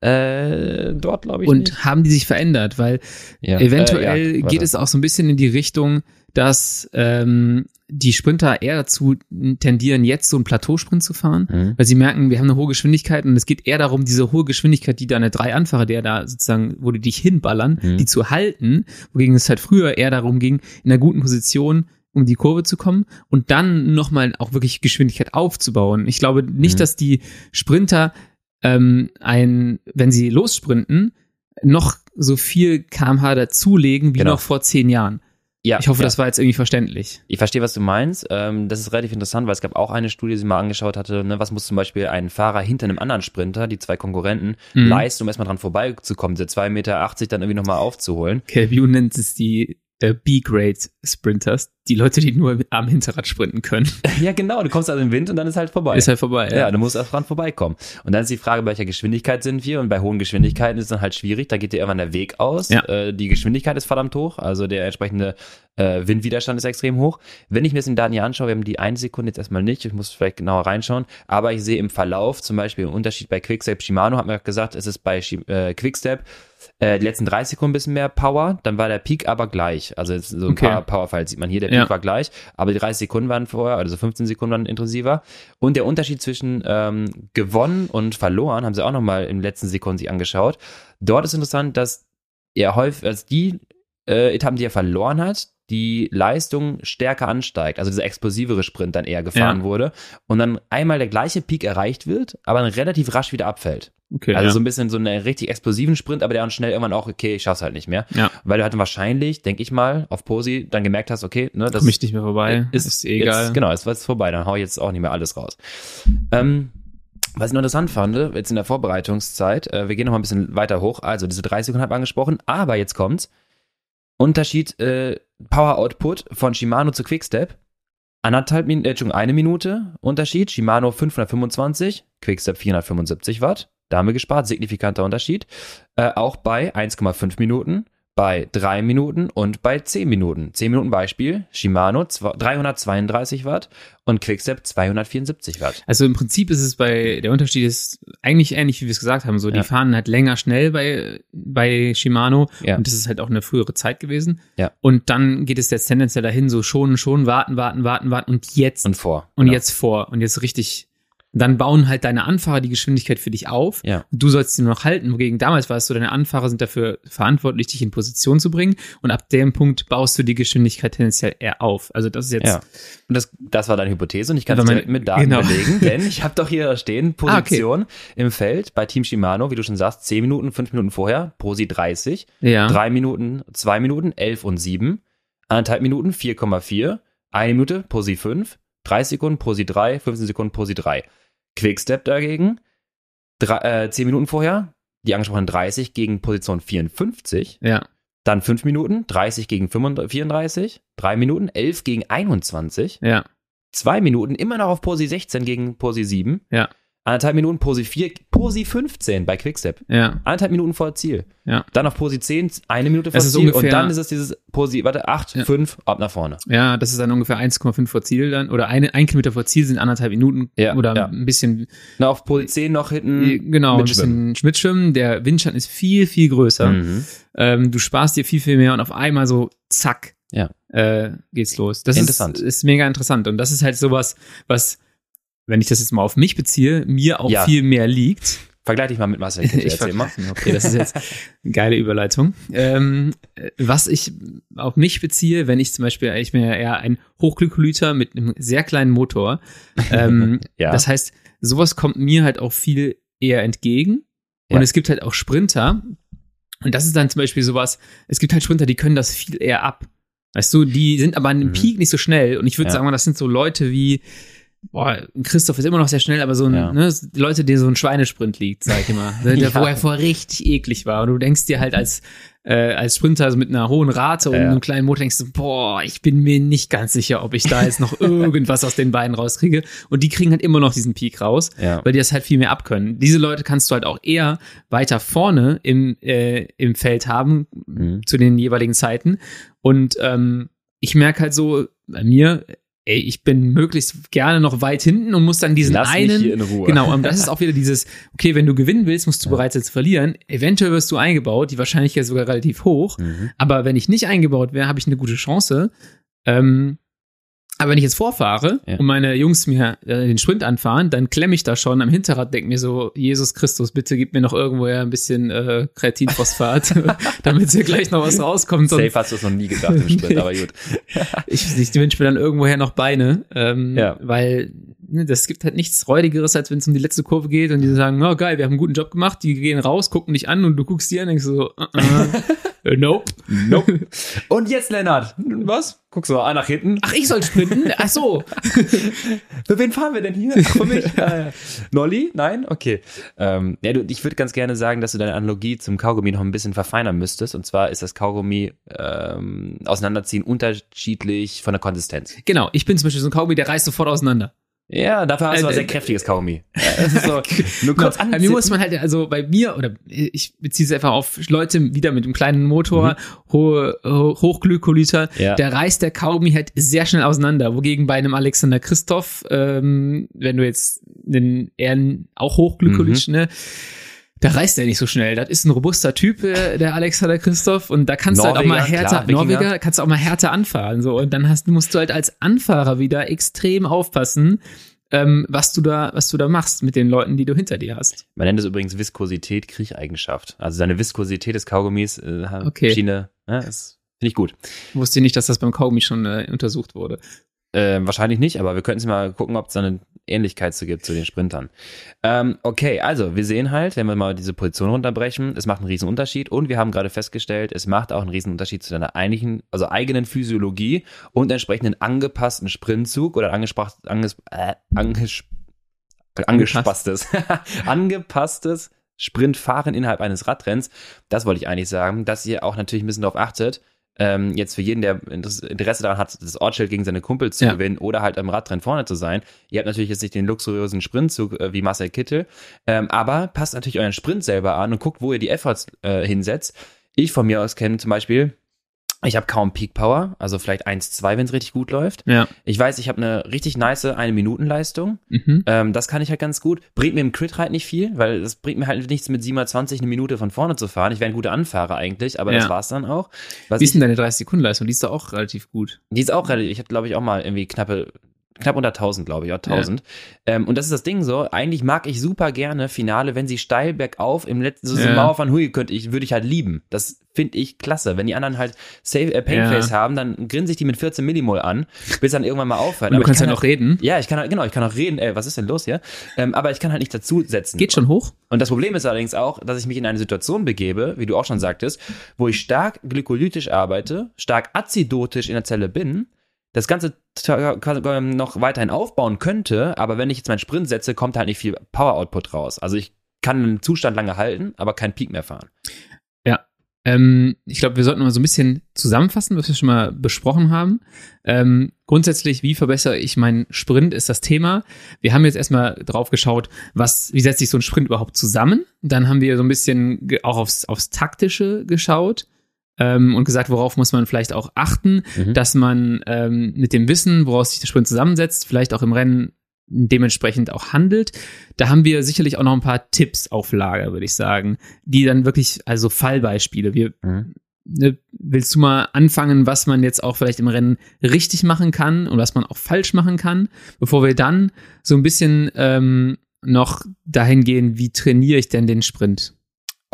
Äh, dort glaube ich Und nicht. haben die sich verändert? Weil Ja. eventuell Äh, ja, geht es auch so ein bisschen in die Richtung, dass ähm, die Sprinter eher dazu tendieren, jetzt so einen Plateausprint zu fahren, Mhm. weil sie merken, wir haben eine hohe Geschwindigkeit und es geht eher darum, diese hohe Geschwindigkeit, die deine drei Anfahrer, der da sozusagen, wo die dich hinballern, Mhm. die zu halten, wogegen es halt früher eher darum ging, in einer guten Position um die Kurve zu kommen und dann nochmal auch wirklich Geschwindigkeit aufzubauen. Ich glaube nicht, Mhm. dass die Sprinter ähm, ein, wenn sie lossprinten, noch so viel kmh dazulegen wie Genau. noch vor zehn Jahren. Ja, Ich hoffe, ja. das war jetzt irgendwie verständlich. Ich verstehe, was du meinst. Ähm, das ist relativ interessant, weil es gab auch eine Studie, die sie mal angeschaut hatte, ne, was muss zum Beispiel ein Fahrer hinter einem anderen Sprinter, die zwei Konkurrenten, Mhm. leisten, um erstmal dran vorbeizukommen, diese 2,80 Meter dann irgendwie nochmal aufzuholen. Calview nennt es die äh, B-Grade Sprinters, die Leute, die nur am Hinterrad sprinten können. ja, genau, du kommst also im Wind und dann ist halt vorbei. Ist halt vorbei. ja, du musst erst dran vorbeikommen. Und dann ist die Frage, bei welcher Geschwindigkeit sind wir? Und bei hohen Geschwindigkeiten ist es dann halt schwierig, da geht dir irgendwann der Weg aus. Ja. Äh, die Geschwindigkeit ist verdammt hoch, also der entsprechende äh, Windwiderstand ist extrem hoch. Wenn ich mir das in Daten hier anschaue, wir haben die eine Sekunde jetzt erstmal nicht, ich muss vielleicht genauer reinschauen, aber ich sehe im Verlauf zum Beispiel einen Unterschied bei Quickstep Shimano, hat mir gesagt, es ist bei äh, Quickstep äh, die letzten 30 Sekunden ein bisschen mehr Power, dann war der Peak aber gleich. Also so ein Okay. paar Powerfiles sieht man hier, der Peak Ja. war gleich, aber die 30 Sekunden waren vorher, also 15 Sekunden waren intensiver. Und der Unterschied zwischen ähm, gewonnen und verloren haben sie auch nochmal in den letzten Sekunden sich angeschaut. Dort ist interessant, dass er häufig, als die äh, Etappen, die er verloren hat, die Leistung stärker ansteigt, also dieser explosivere Sprint dann eher gefahren Ja. wurde und dann einmal der gleiche Peak erreicht wird, aber dann relativ rasch wieder abfällt. Okay, Also ja. so ein bisschen so einen richtig explosiven Sprint, aber der dann schnell irgendwann auch, okay, ich schaff's halt nicht mehr. Ja. Weil du halt wahrscheinlich, denke ich mal, auf Posi dann gemerkt hast, okay, ne, das Komm ich nicht mehr vorbei. ist, ist eh egal. Jetzt, genau, es war jetzt vorbei, dann hau ich jetzt auch nicht mehr alles raus. Ähm, was ich noch interessant fand, jetzt in der Vorbereitungszeit, äh, wir gehen noch mal ein bisschen weiter hoch, also diese 30 Sekunden habe ich angesprochen, aber jetzt kommt's. Unterschied äh, Power Output von Shimano zu Quickstep. Anderthalb Minuten, äh, eine Minute Unterschied. Shimano 525, Quickstep 475 Watt. Da haben wir gespart, signifikanter Unterschied. Äh, auch bei 1,5 Minuten, bei 3 Minuten und bei 10 Minuten. 10 Minuten Beispiel, Shimano zwei- 332 Watt und Quickstep 274 Watt. Also im Prinzip ist es bei, der Unterschied ist eigentlich ähnlich, wie wir es gesagt haben. So, die Ja. fahren halt länger schnell bei, bei Shimano Ja. und das ist halt auch eine frühere Zeit gewesen. Ja. Und dann geht es jetzt tendenziell dahin, so schon, schon, warten, warten, warten, warten und jetzt Und vor. und genau. jetzt vor und jetzt richtig. Dann bauen halt deine Anfahrer die Geschwindigkeit für dich auf. Ja. Du sollst sie nur noch halten. Wogegen damals war es so, deine Anfahrer sind dafür verantwortlich, dich in Position zu bringen. Und ab dem Punkt baust du die Geschwindigkeit tendenziell eher auf. Also das ist jetzt. Ja. Und das, das war deine Hypothese und ich kann es direkt mit Daten genau. belegen, denn ich habe doch hier stehen, Ah, okay. Position im Feld bei Team Shimano, wie du schon sagst, 10 Minuten, 5 Minuten vorher, Prosi 30, Ja. 3 Minuten, 2 Minuten, 11 und 7, anderthalb Minuten, 4,4, eine Minute, Posi 5, 30 Sekunden, Posi 3, 15 Sekunden, Posi 3. Quickstep dagegen, drei, äh, 10 Minuten vorher, die angesprochenen 30 gegen Position 54, Ja. dann 5 Minuten, 30 gegen 35, 34, 3 Minuten, 11 gegen 21, Ja. zwei Minuten immer noch auf Posi 16 gegen Posi 7. Ja. Anderthalb Minuten Posi 4, Posi 15 bei Quickstep. Ja. Anderthalb Minuten vor Ziel. Ja. Dann auf Posi 10, eine Minute vor Ziel. ungefähr- und dann ist es dieses Posi, warte, 8, Ja. 5, ab nach vorne. Ja, das ist dann ungefähr 1,5 vor Ziel dann. Oder eine, ein Kilometer vor Ziel sind anderthalb Minuten. Ja, oder ja. ein bisschen, Na, auf Posi 10 noch hinten. genau, ein mitschwimmen. bisschen Schmittschwimmen. Der Windstand ist viel, viel größer. Mhm. Ähm, du sparst dir viel, viel mehr und auf einmal so, zack, Ja. äh, geht's los. Das Interessant. Ist, ist mega interessant. Und das ist halt sowas, was, wenn ich das jetzt mal auf mich beziehe, mir auch Ja. viel mehr liegt. Vergleich dich mal mit Marcel Kittel, erzähl mal. Okay, das ist jetzt eine geile Überleitung. Ähm, äh, was ich auf mich beziehe, wenn ich zum Beispiel, ich bin ja eher ein Hochglykolyter mit einem sehr kleinen Motor. Ähm, Ja. Das heißt, sowas kommt mir halt auch viel eher entgegen. Und Ja. es gibt halt auch Sprinter. Und das ist dann zum Beispiel sowas, es gibt halt Sprinter, die können das viel eher ab. Weißt du, die sind aber an dem Mhm. Peak nicht so schnell. Und ich würde Ja. sagen, das sind so Leute wie, boah, Christoph ist immer noch sehr schnell, aber so ein, Ja. ne, die Leute, denen so ein Schweinesprint liegt, sag ich immer. Der, Ja. Wo er vorher richtig eklig war. Und du denkst dir halt als, äh, als Sprinter also mit einer hohen Rate und Ja. einem kleinen Motor denkst du, boah, ich bin mir nicht ganz sicher, ob ich da jetzt noch irgendwas aus den Beinen rauskriege. Und die kriegen halt immer noch diesen Peak raus weil die das halt viel mehr abkönnen. Diese Leute kannst du halt auch eher weiter vorne im, äh, im Feld haben Mhm. zu den jeweiligen Zeiten. Und ähm, ich merke halt so bei mir, ey, ich bin möglichst gerne noch weit hinten und muss dann diesen Lass mich einen. hier in Ruhe. Genau, und das ist auch wieder dieses, okay, wenn du gewinnen willst, musst du bereit sein zu verlieren. Eventuell wirst du eingebaut, die Wahrscheinlichkeit ist sogar relativ hoch. Mhm. Aber wenn ich nicht eingebaut wäre, habe ich eine gute Chance. Ähm, Aber wenn ich jetzt vorfahre Ja. und meine Jungs mir äh, den Sprint anfahren, dann klemme ich da schon am Hinterrad, denke mir so, Jesus Christus, bitte gib mir noch irgendwoher ein bisschen äh, Kreatinphosphat, damit hier gleich noch was rauskommt. Safe hast du es noch nie gedacht im Sprint, aber gut. ich, ich wünsche mir dann irgendwoher noch Beine, ähm, Ja. weil das gibt halt nichts Räudigeres, als wenn es um die letzte Kurve geht und die sagen, oh geil, wir haben einen guten Job gemacht, die gehen raus, gucken dich an und du guckst die an und denkst so, uh -uh, nope. Nope. Und jetzt, Lennart. Was? Guckst du mal nach hinten. Ach, ich soll sprinten? Ach so. Für wen fahren wir denn hier? Ach, für mich? ja, ja. Nolli? Nein? Okay. Ähm, ja, du, ich würde ganz gerne sagen, dass du deine Analogie zum Kaugummi noch ein bisschen verfeinern müsstest. Und zwar ist das Kaugummi ähm, auseinanderziehen unterschiedlich von der Konsistenz. Genau, ich bin zum Beispiel so ein Kaugummi, der reißt sofort auseinander. Ja, dafür hast du Äh, aber sehr äh, kräftiges Kaugummi. Ja, so, nur kurz Bei mir muss man halt, also bei mir, oder ich beziehe es einfach auf Leute wieder mit einem kleinen Motor, hohe, ho- Hochglykoliter, Mhm. Ja. da reißt der Kaugummi halt sehr schnell auseinander. Wogegen bei einem Alexander Christoph, ähm, wenn du jetzt einen, eher einen, auch hochglykolisch, Mhm. ne, da reißt er nicht so schnell. Das ist ein robuster Typ, äh, der Alexander Christoph, und da kannst du halt auch mal Norweger, härter, klar. Norweger, kannst du auch mal härter anfahren, so. Und dann hast, musst du halt als Anfahrer wieder extrem aufpassen, ähm, was du da, was du da machst mit den Leuten, die du hinter dir hast. Man nennt es übrigens Viskosität, Kriecheigenschaft. Also seine Viskosität des Kaugummis, äh, Okay. Schiene, ne, ist, finde ich gut. Wusste nicht, dass das beim Kaugummi schon äh, untersucht wurde. Äh, wahrscheinlich nicht, aber wir könnten es mal gucken, ob es da eine Ähnlichkeit zu gibt zu den Sprintern. Ähm, okay, also wir sehen halt, wenn wir mal diese Position runterbrechen, es macht einen riesen Unterschied und wir haben gerade festgestellt, es macht auch einen riesen Unterschied zu deiner eigentlichen, also eigenen Physiologie und entsprechenden angepassten Sprintzug oder angesprach, anges, äh, anges, angespasstes, angepasstes Sprintfahren innerhalb eines Radrenns. Das wollte ich eigentlich sagen, dass ihr auch natürlich ein bisschen darauf achtet, ähm, jetzt für jeden, der Interesse Interesse daran hat, das Ortsschild gegen seine Kumpel zu Ja. gewinnen oder halt am Radrennen vorne zu sein. Ihr habt natürlich jetzt nicht den luxuriösen Sprintzug äh, wie Marcel Kittel, ähm, aber passt natürlich euren Sprint selber an und guckt, wo ihr die Efforts äh, hinsetzt. Ich von mir aus kenne zum Beispiel, ich habe kaum Peak Power, also vielleicht 1-2, wenn es richtig gut läuft. Ja. Ich weiß, ich habe eine richtig nice Eine-Minuten-Leistung. Mhm. Ähm, das kann ich halt ganz gut. Bringt mir im Crit halt nicht viel, weil das bringt mir halt nichts mit 720 eine Minute von vorne zu fahren. Ich wäre ein guter Anfahrer eigentlich, aber Ja. das war's dann auch. Was Wie ist denn deine 30-Sekunden-Leistung? Die ist doch auch relativ gut. die ist auch relativ, ich hatte glaube ich auch mal irgendwie knappe, knapp unter 1000, glaube ich, auch 1000. Ähm, und das ist das Ding so, eigentlich mag ich super gerne Finale, wenn sie steil bergauf im letzten, so, so Ja. Mauer von Hui könnte ich, würde ich halt lieben. Das finde ich klasse. Wenn die anderen halt Save, äh, Painface Ja. haben, dann grinse ich die mit 14 Millimol an, bis dann irgendwann mal aufhört. Und du Aber kannst ja kann noch reden. Ja, ich kann halt, genau, ich kann auch reden, ey, was ist denn los hier? Ähm, aber ich kann halt nicht dazusetzen. Geht schon hoch? Und das Problem ist allerdings auch, dass ich mich in eine Situation begebe, wie du auch schon sagtest, wo ich stark glykolytisch arbeite, stark azidotisch in der Zelle bin, das Ganze quasi noch weiterhin aufbauen könnte, aber wenn ich jetzt meinen Sprint setze, kommt halt nicht viel Power-Output raus. Also ich kann einen Zustand lange halten, aber keinen Peak mehr fahren. Ähm, ich glaube, wir sollten mal so ein bisschen zusammenfassen, was wir schon mal besprochen haben. Ähm, grundsätzlich, wie verbessere ich meinen Sprint, ist das Thema. Wir haben jetzt erstmal drauf geschaut, was, wie setzt sich so ein Sprint überhaupt zusammen. Dann haben wir so ein bisschen auch aufs, aufs Taktische geschaut ähm, und gesagt, worauf muss man vielleicht auch achten, Mhm. dass man ähm, mit dem Wissen, woraus sich der Sprint zusammensetzt, vielleicht auch im Rennen dementsprechend auch handelt. Da haben wir sicherlich auch noch ein paar Tipps auf Lager, würde ich sagen, die dann wirklich, also Fallbeispiele. Wir, Mhm. ne, willst du mal anfangen, was man jetzt auch vielleicht im Rennen richtig machen kann und was man auch falsch machen kann, bevor wir dann so ein bisschen ähm, noch dahin gehen, wie trainiere ich denn den Sprint?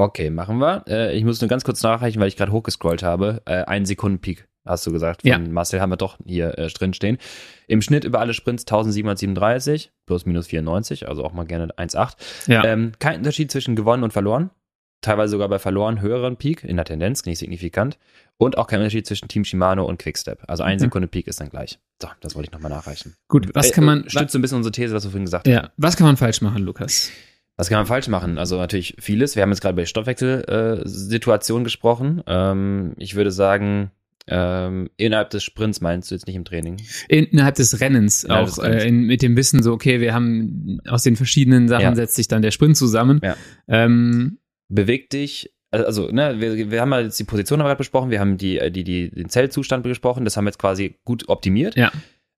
Okay, machen wir. Äh, ich muss nur ganz kurz nachreichen, weil ich gerade hochgescrollt habe. Äh, ein Sekunden Peak, hast du gesagt. Von Ja. Marcel haben wir doch hier äh, drin stehen. Im Schnitt über alle Sprints 1737, plus minus 94, also auch mal gerne 1,8. Ja. Ähm, kein Unterschied zwischen gewonnen und verloren. Teilweise sogar bei verloren höheren Peak, in der Tendenz, nicht signifikant. Und auch kein Unterschied zwischen Team Shimano und Quickstep. Also ein Mhm. Sekunde Peak ist dann gleich. So, das wollte ich nochmal nachreichen. Gut, was Äh, kann man, äh, Stützt so ein bisschen unsere These, was du vorhin gesagt hast. ja, was kann man falsch machen, Lukas? Was kann man falsch machen? Also natürlich vieles. Wir haben jetzt gerade bei Stoffwechselsituationen gesprochen. Ähm, ich würde sagen, ähm, innerhalb des Sprints meinst du jetzt nicht im Training? Innerhalb des Rennens Innerhalb auch des Rennens. Äh, in, mit dem Wissen so, okay, wir haben aus den verschiedenen Sachen Ja. setzt sich dann der Sprint zusammen. Ja. Ähm, Beweg dich, also ne, wir, wir haben ja jetzt die Position gerade besprochen, wir haben die, die, die, den Zellzustand besprochen, das haben wir jetzt quasi gut optimiert. Ja.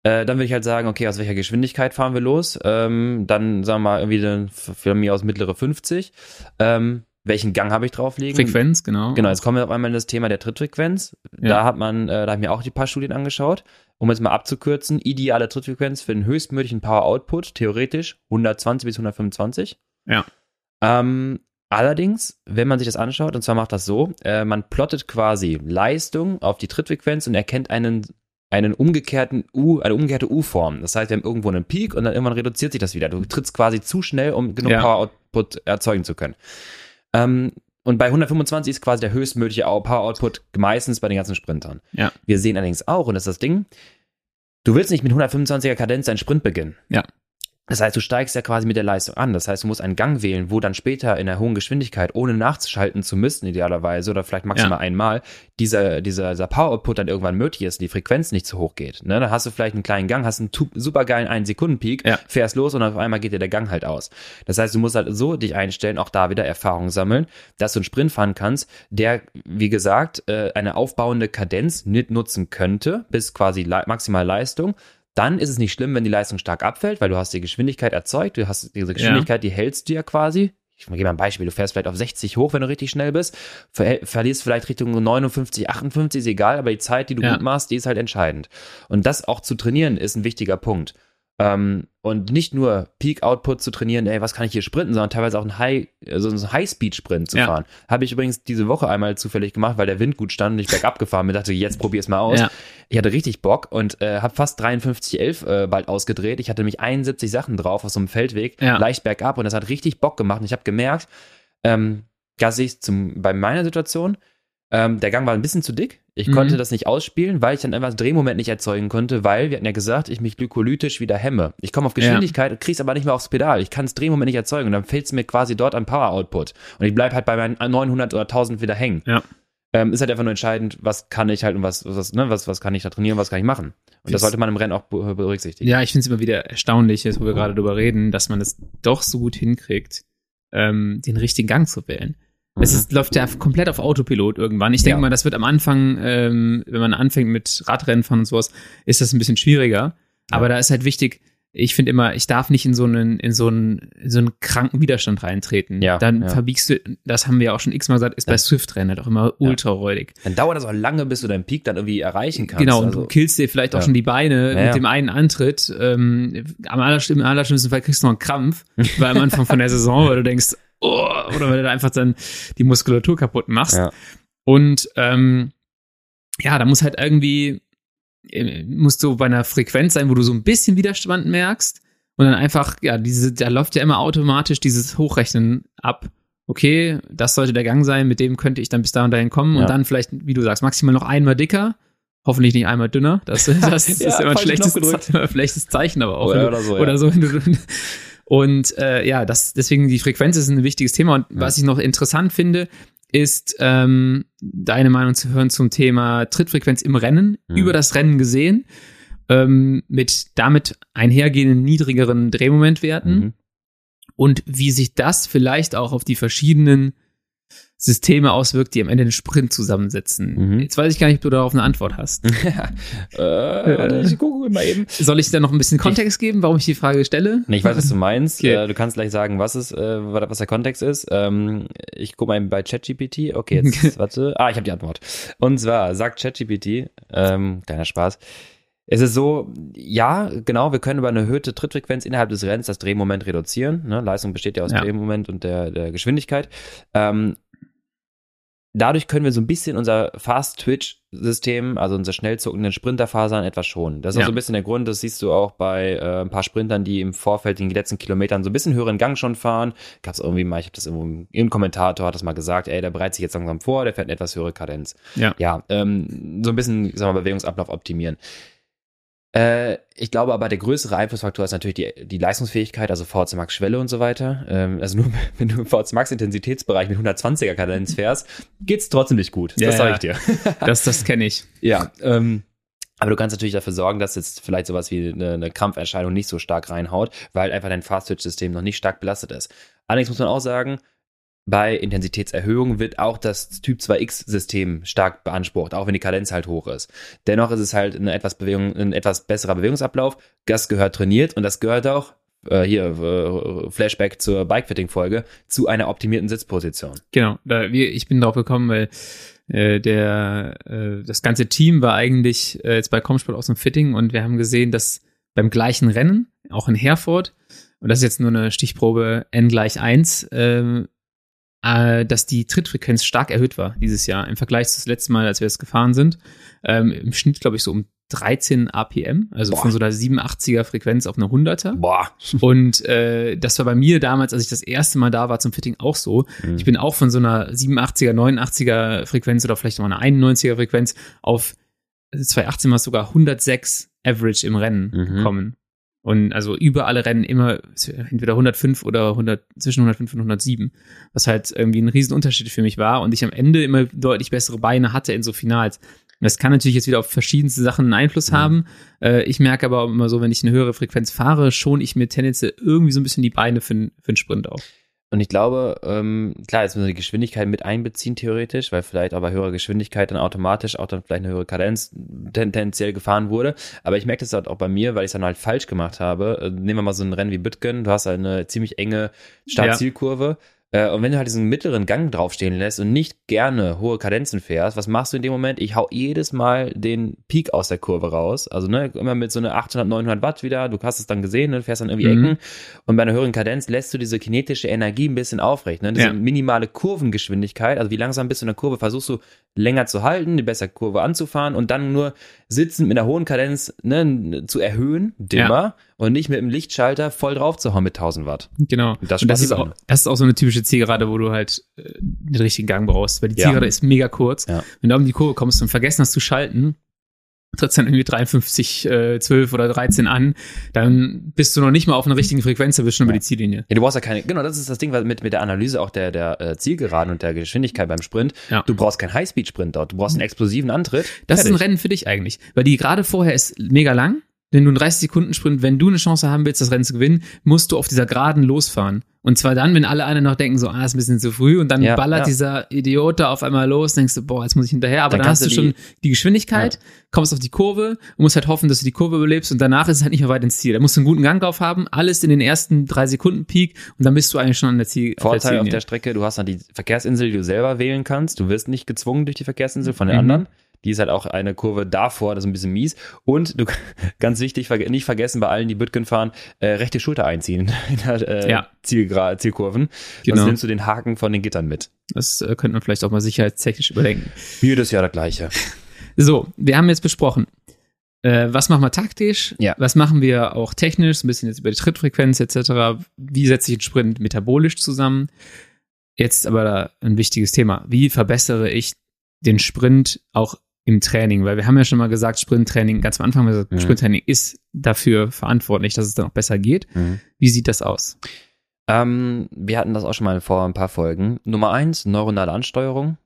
Äh, dann würde ich halt sagen, okay, aus welcher Geschwindigkeit fahren wir los? Ähm, dann sagen wir mal irgendwie dann von mir aus mittlere 50. Ähm, welchen Gang habe ich drauflegen. Frequenz, genau. Genau, jetzt kommen wir auf einmal in das Thema der Trittfrequenz. Ja. Da hat man, äh, da habe ich mir auch die paar Studien angeschaut. Um jetzt mal abzukürzen, ideale Trittfrequenz für den höchstmöglichen Power Output, theoretisch 120 bis 125. Ja. Ähm, allerdings, wenn man sich das anschaut, und zwar macht das so, äh, man plottet quasi Leistung auf die Trittfrequenz und erkennt einen einen umgekehrten U, eine umgekehrte U-Form. Das heißt, wir haben irgendwo einen Peak und dann irgendwann reduziert sich das wieder. Du trittst quasi zu schnell, um genug Ja. Power Output erzeugen zu können. Ähm, und bei 125 ist quasi der höchstmögliche Power Output meistens bei den ganzen Sprintern. Ja. Wir sehen allerdings auch, und das ist das Ding, du willst nicht mit 125er Kadenz deinen Sprint beginnen. Ja. Das heißt, du steigst ja quasi mit der Leistung an. Das heißt, du musst einen Gang wählen, wo dann später in der hohen Geschwindigkeit, ohne nachzuschalten zu müssen, idealerweise, oder vielleicht maximal einmal, dieser, dieser, dieser Power-Output dann irgendwann möglich ist, die Frequenz nicht zu hoch geht. Ne? Dann hast du vielleicht einen kleinen Gang, hast einen supergeilen 1-Sekunden-Peak, Ja. fährst los und auf einmal geht dir der Gang halt aus. Das heißt, du musst halt so dich einstellen, auch da wieder Erfahrung sammeln, dass du einen Sprint fahren kannst, der, wie gesagt, äh, eine aufbauende Kadenz mit nutzen könnte, bis quasi maximal Leistung. Dann ist es nicht schlimm, wenn die Leistung stark abfällt, weil du hast die Geschwindigkeit erzeugt, du hast diese Geschwindigkeit, die hältst du ja quasi. Ich gebe mal ein Beispiel, du fährst vielleicht auf 60 hoch, wenn du richtig schnell bist, ver verlierst vielleicht Richtung 59, 58, ist egal, aber die Zeit, die du Ja. gut machst, die ist halt entscheidend. Und das auch zu trainieren, ist ein wichtiger Punkt. Ähm, und nicht nur Peak-Output zu trainieren, ey, was kann ich hier sprinten, sondern teilweise auch einen High, also einen High-Speed-Sprint zu Ja. fahren. Habe ich übrigens diese Woche einmal zufällig gemacht, weil der Wind gut stand und ich bergab gefahren bin, dachte, jetzt probier's mal aus. Ja. Ich hatte richtig Bock und äh, habe fast 53,11 äh, bald ausgedreht. Ich hatte nämlich 71 Sachen drauf auf so einem Feldweg, Ja. leicht bergab und das hat richtig Bock gemacht. Und ich habe gemerkt, ähm, dass ich zum, bei meiner Situation, ähm, der Gang war ein bisschen zu dick. Ich Mhm. konnte das nicht ausspielen, weil ich dann einfach das Drehmoment nicht erzeugen konnte, weil wir hatten ja gesagt, ich mich glykolytisch wieder hemme. Ich komme auf Geschwindigkeit und krieg's aber nicht mehr aufs Pedal. Ich kann das Drehmoment nicht erzeugen und dann fehlt es mir quasi dort am Power Output. Und ich bleib halt bei meinen 900 oder 1000 wieder hängen. Ja. Ähm, ist halt einfach nur entscheidend, was kann ich halt und was, was, ne, was, was kann ich da trainieren, was kann ich machen. Und das sollte man im Rennen auch be- berücksichtigen. Ja, ich finde es immer wieder erstaunlich, jetzt wo wir gerade drüber reden, dass man es doch so gut hinkriegt, ähm, den richtigen Gang zu wählen. Es ist, läuft ja komplett auf Autopilot irgendwann. Ich denke Ja. mal, das wird am Anfang, ähm, wenn man anfängt mit Radrennen fahren und sowas, ist das ein bisschen schwieriger. Aber da ist halt wichtig, ich finde immer, ich darf nicht in so einen, in so einen, in so einen kranken Widerstand reintreten. Ja, Dann ja. verbiegst du, das haben wir ja auch schon x-mal gesagt, ist bei Swift-Rennen halt auch immer ultra räudig. Dann dauert das auch lange, bis du deinen Peak dann irgendwie erreichen kannst. Genau, und also, du killst dir vielleicht auch ja. schon die Beine Ja, ja. mit dem einen Antritt. Ähm, am allerschlimm, im allerschlimmsten Fall kriegst du noch einen Krampf, weil am Anfang von der Saison, weil du denkst, oh, oder weil du da einfach dann die Muskulatur kaputt machst. Ja. Und ähm, ja, da muss halt irgendwie, äh, musst du bei einer Frequenz sein, wo du so ein bisschen Widerstand merkst und dann einfach, ja, diese, da läuft ja immer automatisch dieses Hochrechnen ab. Okay, das sollte der Gang sein, mit dem könnte ich dann bis da und dahin kommen Ja. und dann vielleicht, wie du sagst, maximal noch einmal dicker. Hoffentlich nicht einmal dünner. Das, das ist Ja, immer ein schlechtes, Zeichen, aber auch. Oder- du- oder so, ja. Oder so. Wenn du, und äh, ja, das, deswegen die Frequenz ist ein wichtiges Thema. Und was ich noch interessant finde, ist ähm, deine Meinung zu hören zum Thema Trittfrequenz im Rennen, Mhm. über das Rennen gesehen, ähm, mit damit einhergehenden niedrigeren Drehmomentwerten Mhm. und wie sich das vielleicht auch auf die verschiedenen Systeme auswirkt, die am Ende den Sprint zusammensetzen. Mhm. Jetzt weiß ich gar nicht, ob du darauf eine Antwort hast. äh, ich gucke mal eben. Soll ich da noch ein bisschen Kontext geben, warum ich die Frage stelle? Nee, ich weiß, was du meinst. Okay. Äh, du kannst gleich sagen, was ist, äh, was der Kontext ist. Ähm, ich gucke mal eben bei ChatGPT. Okay, jetzt, warte. Ah, ich habe die Antwort. Und zwar sagt ChatGPT, ähm, kleiner Spaß. Es ist so, ja, genau, wir können über eine erhöhte Trittfrequenz innerhalb des Rennens das Drehmoment reduzieren. Ne? Leistung besteht ja aus Ja. Drehmoment und der, der Geschwindigkeit. Ähm, dadurch können wir so ein bisschen unser Fast-Twitch-System, also unsere schnell zuckenden Sprinterfasern etwas schonen. Das ist Ja. auch so ein bisschen der Grund, das siehst du auch bei äh, ein paar Sprintern, die im Vorfeld in den letzten Kilometern so ein bisschen höheren Gang schon fahren. Gab es irgendwie mal, ich habe das irgendwo im Kommentator hat das mal gesagt, ey, der bereitet sich jetzt langsam vor, der fährt eine etwas höhere Kadenz. Ja. Ja, ähm, so ein bisschen, sagen wir mal, Bewegungsablauf optimieren. Äh, ich glaube aber, der größere Einflussfaktor ist natürlich die, die Leistungsfähigkeit, also VZ Max Schwelle und so weiter. Ähm, also nur wenn du im VZ Max Intensitätsbereich mit 120er Kadenz fährst, geht's trotzdem nicht gut. Ja, das sage ich dir. Das, das kenne ich. Ja, ähm, aber du kannst natürlich dafür sorgen, dass jetzt vielleicht sowas wie eine, eine Krampferscheinung nicht so stark reinhaut, weil einfach dein Fast-Twitch-System noch nicht stark belastet ist. Allerdings muss man auch sagen, bei Intensitätserhöhung wird auch das Typ 2X-System stark beansprucht, auch wenn die Kadenz halt hoch ist. Dennoch ist es halt eine etwas, Bewegung, ein etwas besserer Bewegungsablauf. Das gehört trainiert und das gehört auch äh, hier äh, Flashback zur Bikefitting-Folge, zu einer optimierten Sitzposition. Genau, da, ich bin drauf gekommen, weil äh, der äh, das ganze Team war eigentlich äh, jetzt bei Comsport aus dem Fitting und wir haben gesehen, dass beim gleichen Rennen, auch in Herford, und das ist jetzt nur eine Stichprobe n gleich 1, äh, äh, dass die Trittfrequenz stark erhöht war dieses Jahr im Vergleich zu das letzte Mal, als wir es gefahren sind. Ähm, Im Schnitt, glaube ich, so um 13 APM, also Boah. von so einer 87er Frequenz auf eine 100er. Boah. Und äh, das war bei mir damals, als ich das erste Mal da war zum Fitting auch so. Mhm. Ich bin auch von so einer 87er, 89er Frequenz oder vielleicht noch eine 91er Frequenz auf 2018 war es sogar 106 Average im Rennen Mhm. gekommen. Und also über alle Rennen immer entweder 105 oder 100, zwischen 105 und 107, was halt irgendwie ein Riesenunterschied für mich war und ich am Ende immer deutlich bessere Beine hatte in so Finals. Das kann natürlich jetzt wieder auf verschiedenste Sachen einen Einfluss Mhm. haben. Äh, ich merke aber immer so, wenn ich eine höhere Frequenz fahre, schon ich mir tendenziell irgendwie so ein bisschen die Beine für, für einen Sprint auf. Und ich glaube, ähm, klar, jetzt müssen wir die Geschwindigkeit mit einbeziehen, theoretisch, weil vielleicht aber höhere Geschwindigkeit dann automatisch auch dann vielleicht eine höhere Kadenz tendenziell gefahren wurde. Aber ich merke das halt auch bei mir, weil ich es dann halt falsch gemacht habe. Äh, Nehmen wir mal so ein Rennen wie Bütgen, du hast halt eine ziemlich enge Start-Zielkurve. Äh, Und wenn du halt diesen mittleren Gang draufstehen lässt und nicht gerne hohe Kadenzen fährst, was machst du in dem Moment? Ich hau jedes Mal den Peak aus der Kurve raus. Also ne, immer mit so einer 800, 900 Watt wieder. Du hast es dann gesehen, ne, du fährst dann irgendwie Mhm. Ecken. Und bei einer höheren Kadenz lässt du diese kinetische Energie ein bisschen aufrechnen. Diese Ja. minimale Kurvengeschwindigkeit, also wie langsam bist du in der Kurve, versuchst du länger zu halten, die bessere Kurve anzufahren und dann nur sitzend mit einer hohen Kadenz ne, zu erhöhen, dimmer, und nicht mit dem Lichtschalter voll drauf zu hauen mit 1000 Watt. Genau. Das und das ist, auch, das ist auch so eine typische Zielgerade, wo du halt äh, den richtigen Gang brauchst, weil die Ja. Zielgerade ist mega kurz. Ja. Wenn du um die Kurve kommst und vergessen hast zu schalten, trittst dann irgendwie 53, äh, 12 oder 13 an, dann bist du noch nicht mal auf einer richtigen Frequenz, Ja. über die Ziellinie. Ja, du brauchst ja keine, genau, das ist das Ding was mit, mit der Analyse auch der, der äh, Zielgeraden und der Geschwindigkeit beim Sprint. Ja. Du brauchst keinen Highspeed-Sprint dort, du brauchst einen explosiven Antritt. Das ist ein Fertig. Rennen für dich eigentlich, weil die gerade vorher ist mega lang, denn du einen 30 Sekunden Sprint, wenn du eine Chance haben willst, das Rennen zu gewinnen, musst du auf dieser Geraden losfahren. Und zwar dann, wenn alle anderen noch denken, so, ah, ist ein bisschen zu früh, und dann Ja, ballert ja. dieser Idiot da auf einmal los, denkst du, boah, jetzt muss ich hinterher, aber Dann dann, hast du du schon die Geschwindigkeit, kommst auf die Kurve und musst halt hoffen, dass du die Kurve überlebst und danach ist es halt nicht mehr weit ins Ziel. Da musst du einen guten Gang drauf haben, alles in den ersten drei Sekunden Peak und dann bist du eigentlich schon an der Ziel. Vorteil auf Ziellinie. der Strecke, du hast dann die Verkehrsinsel, die du selber wählen kannst. Du wirst nicht gezwungen durch die Verkehrsinsel von den Mhm. anderen. Die ist halt auch eine Kurve davor, das ist ein bisschen mies. Und du, ganz wichtig, nicht vergessen bei allen, die Bütgen fahren, äh, rechte Schulter einziehen in der äh, Ja. Zielgra Zielkurven. Genau. Sonst nimmst du den Haken von den Gittern mit. Das äh, könnte man vielleicht auch mal sicherheitstechnisch überdenken. Jedes Jahr das gleiche. So, wir haben jetzt besprochen, äh, was machen wir taktisch, Ja. was machen wir auch technisch, so ein bisschen jetzt über die Trittfrequenz etc., wie setze ich einen Sprint metabolisch zusammen. Jetzt aber ein wichtiges Thema, wie verbessere ich den Sprint auch im Training, weil wir haben ja schon mal gesagt, Sprinttraining, ganz am Anfang haben wir gesagt, Mhm. Sprinttraining ist dafür verantwortlich, dass es dann auch besser geht. Wie sieht das aus? Ähm, wir hatten das auch schon mal vor ein paar Folgen. Nummer eins, neuronale Ansteuerung.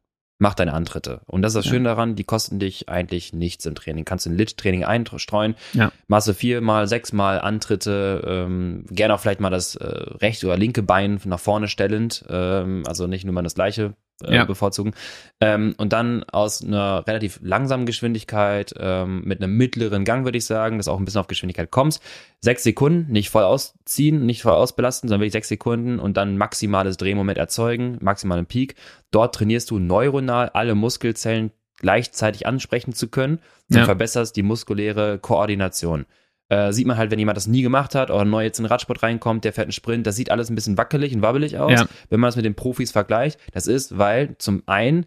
Mach deine Antritte. Und das ist das Ja. Schöne daran, die kosten dich eigentlich nichts im Training. Kannst du ein Lit-Training einstreuen. Ja. Du viermal, sechsmal Antritte, ähm, gerne auch vielleicht mal das äh, rechte oder linke Bein nach vorne stellend, ähm, also nicht nur mal das gleiche äh, Ja. bevorzugen. Ähm, und dann aus einer relativ langsamen Geschwindigkeit, ähm, mit einem mittleren Gang, würde ich sagen, dass auch ein bisschen auf Geschwindigkeit kommst. Sechs Sekunden, nicht voll ausziehen, nicht voll ausbelasten, sondern wirklich sechs Sekunden und dann maximales Drehmoment erzeugen, maximalen Peak. Dort trainierst du neuronal alle Muskelzellen gleichzeitig ansprechen zu können und Ja. verbesserst die muskuläre Koordination. Äh, sieht man halt, wenn jemand das nie gemacht hat oder neu jetzt in den Radsport reinkommt, der fährt einen Sprint, das sieht alles ein bisschen wackelig und wabbelig aus, Ja. wenn man das mit den Profis vergleicht. Das ist, weil zum einen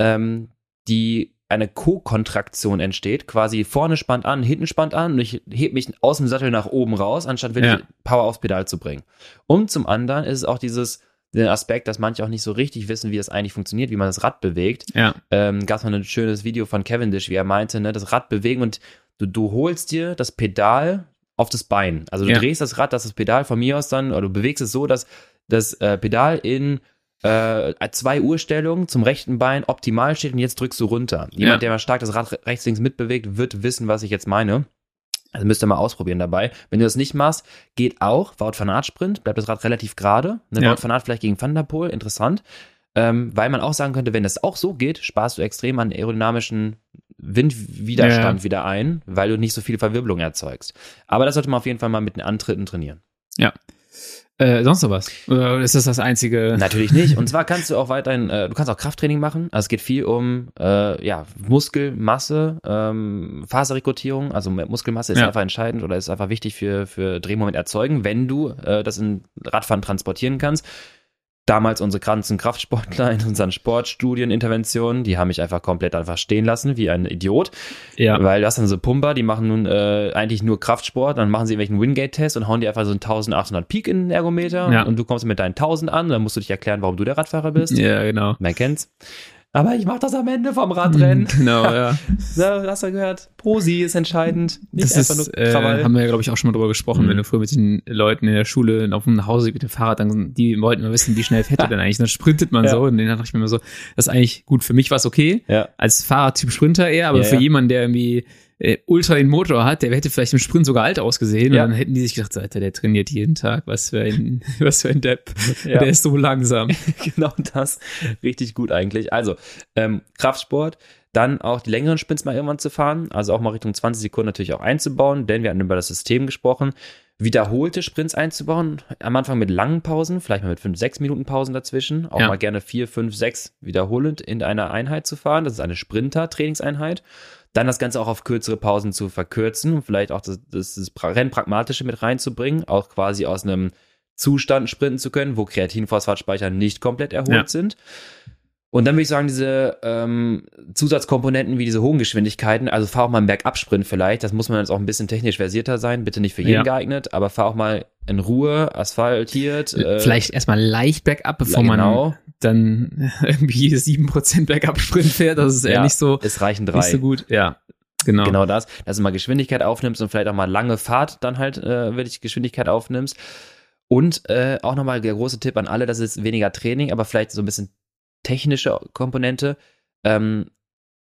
ähm, die eine Co-Kontraktion entsteht, quasi vorne spannt an, hinten spannt an und ich heb mich aus dem Sattel nach oben raus, anstatt wirklich Ja. Power aufs Pedal zu bringen. Und zum anderen ist es auch dieses der Aspekt, dass manche auch nicht so richtig wissen, wie es eigentlich funktioniert, wie man das Rad bewegt Ja, ähm, gab es mal ein schönes Video von Cavendish, wie er meinte, ne, das Rad bewegen und du, du holst dir das Pedal auf das Bein. Also du Ja. drehst das Rad, dass das Pedal von mir aus dann, oder du bewegst es so, dass das äh, Pedal in äh, zwei Uhrstellungen zum rechten Bein optimal steht und jetzt drückst du runter. Jemand, Ja. der mal stark das Rad re- rechts, links mitbewegt, wird wissen, was ich jetzt meine. Also müsst ihr mal ausprobieren dabei. Wenn du das nicht machst, geht auch. Wout van Aert Sprint, bleibt das Rad relativ gerade. Ne, Ja. Wout van Aert vielleicht gegen Van der Poel, interessant. Ähm, weil man auch sagen könnte, wenn das auch so geht, sparst du extrem an aerodynamischen Windwiderstand Ja. wieder ein, weil du nicht so viel Verwirbelung erzeugst. Aber das sollte man auf jeden Fall mal mit den Antritten trainieren. Ja. Äh, sonst noch was? Oder ist das das einzige? Natürlich nicht. Und zwar kannst du auch weiterhin, äh, du kannst auch Krafttraining machen. Also es geht viel um äh, ja, Muskelmasse, ähm, Faserrekrutierung. Also Muskelmasse ist Ja. einfach entscheidend oder ist einfach wichtig für, für Drehmoment erzeugen, wenn du äh, das in Radfahren transportieren kannst. Damals unsere ganzen Kraftsportler in unseren Sportstudieninterventionen, die haben mich einfach komplett einfach stehen lassen, wie ein Idiot. Ja. Weil das sind so Pumper, die machen nun äh, eigentlich nur Kraftsport, dann machen sie irgendwelchen Wingate-Test und hauen dir einfach so einen 1800 Peak in den Ergometer Ja. und du kommst mit deinen 1000 an, dann musst du dich erklären, warum du der Radfahrer bist. Ja, genau. Man kennt's. Aber ich mach das am Ende vom Radrennen. Genau, ja. Na, hast du gehört? Prosi ist entscheidend. Nicht Das einfach ist, nur äh, haben wir ja, glaube ich, auch schon mal drüber gesprochen, Mhm. wenn du früher mit den Leuten in der Schule auf dem Nachhause mit dem Fahrrad, dann, die wollten immer wissen, wie schnell fährt er denn eigentlich? Dann sprintet man Ja. so und dann dachte ich mir immer so, das ist eigentlich gut. Für mich war es okay, ja. als Fahrradtyp Sprinter eher, aber für jemanden, der irgendwie äh, ultra den Motor hat, der hätte vielleicht im Sprint sogar alt ausgesehen Ja. und dann hätten die sich gedacht, Alter, der trainiert jeden Tag, was für ein, was für ein Depp. Ja. Der ist so langsam. genau das. Richtig gut eigentlich. Also, ähm, Kraftsport, dann auch die längeren Sprints mal irgendwann zu fahren, also auch mal Richtung 20 Sekunden natürlich auch einzubauen, denn wir hatten über das System gesprochen. Wiederholte Sprints einzubauen, am Anfang mit langen Pausen, vielleicht mal mit 5, 6 Minuten Pausen dazwischen, auch Ja. mal gerne 4, 5, 6 wiederholend in einer Einheit zu fahren. Das ist eine Sprinter-Trainingseinheit. Dann das Ganze auch auf kürzere Pausen zu verkürzen und vielleicht auch das, das, das pra- Rennpragmatische mit reinzubringen, auch quasi aus einem Zustand sprinten zu können, wo Kreatinphosphatspeicher nicht komplett erholt Ja. sind. Und dann würde ich sagen, diese ähm, Zusatzkomponenten wie diese hohen Geschwindigkeiten, also fahr auch mal einen Bergabsprint vielleicht, das muss man jetzt auch ein bisschen technisch versierter sein, bitte nicht für jeden Ja. geeignet, aber fahr auch mal in Ruhe, asphaltiert. äh, Vielleicht erstmal leicht bergab, bevor genau. man dann irgendwie 7% Bergab-Sprint fährt. Das ist eher Ja, nicht so, Es reichen drei. nicht so gut. Ja, genau. Genau das, dass du mal Geschwindigkeit aufnimmst und vielleicht auch mal lange Fahrt dann halt äh, wirklich Geschwindigkeit aufnimmst. Und äh, auch nochmal der große Tipp an alle, das ist weniger Training, aber vielleicht so ein bisschen technische Komponente. Ähm,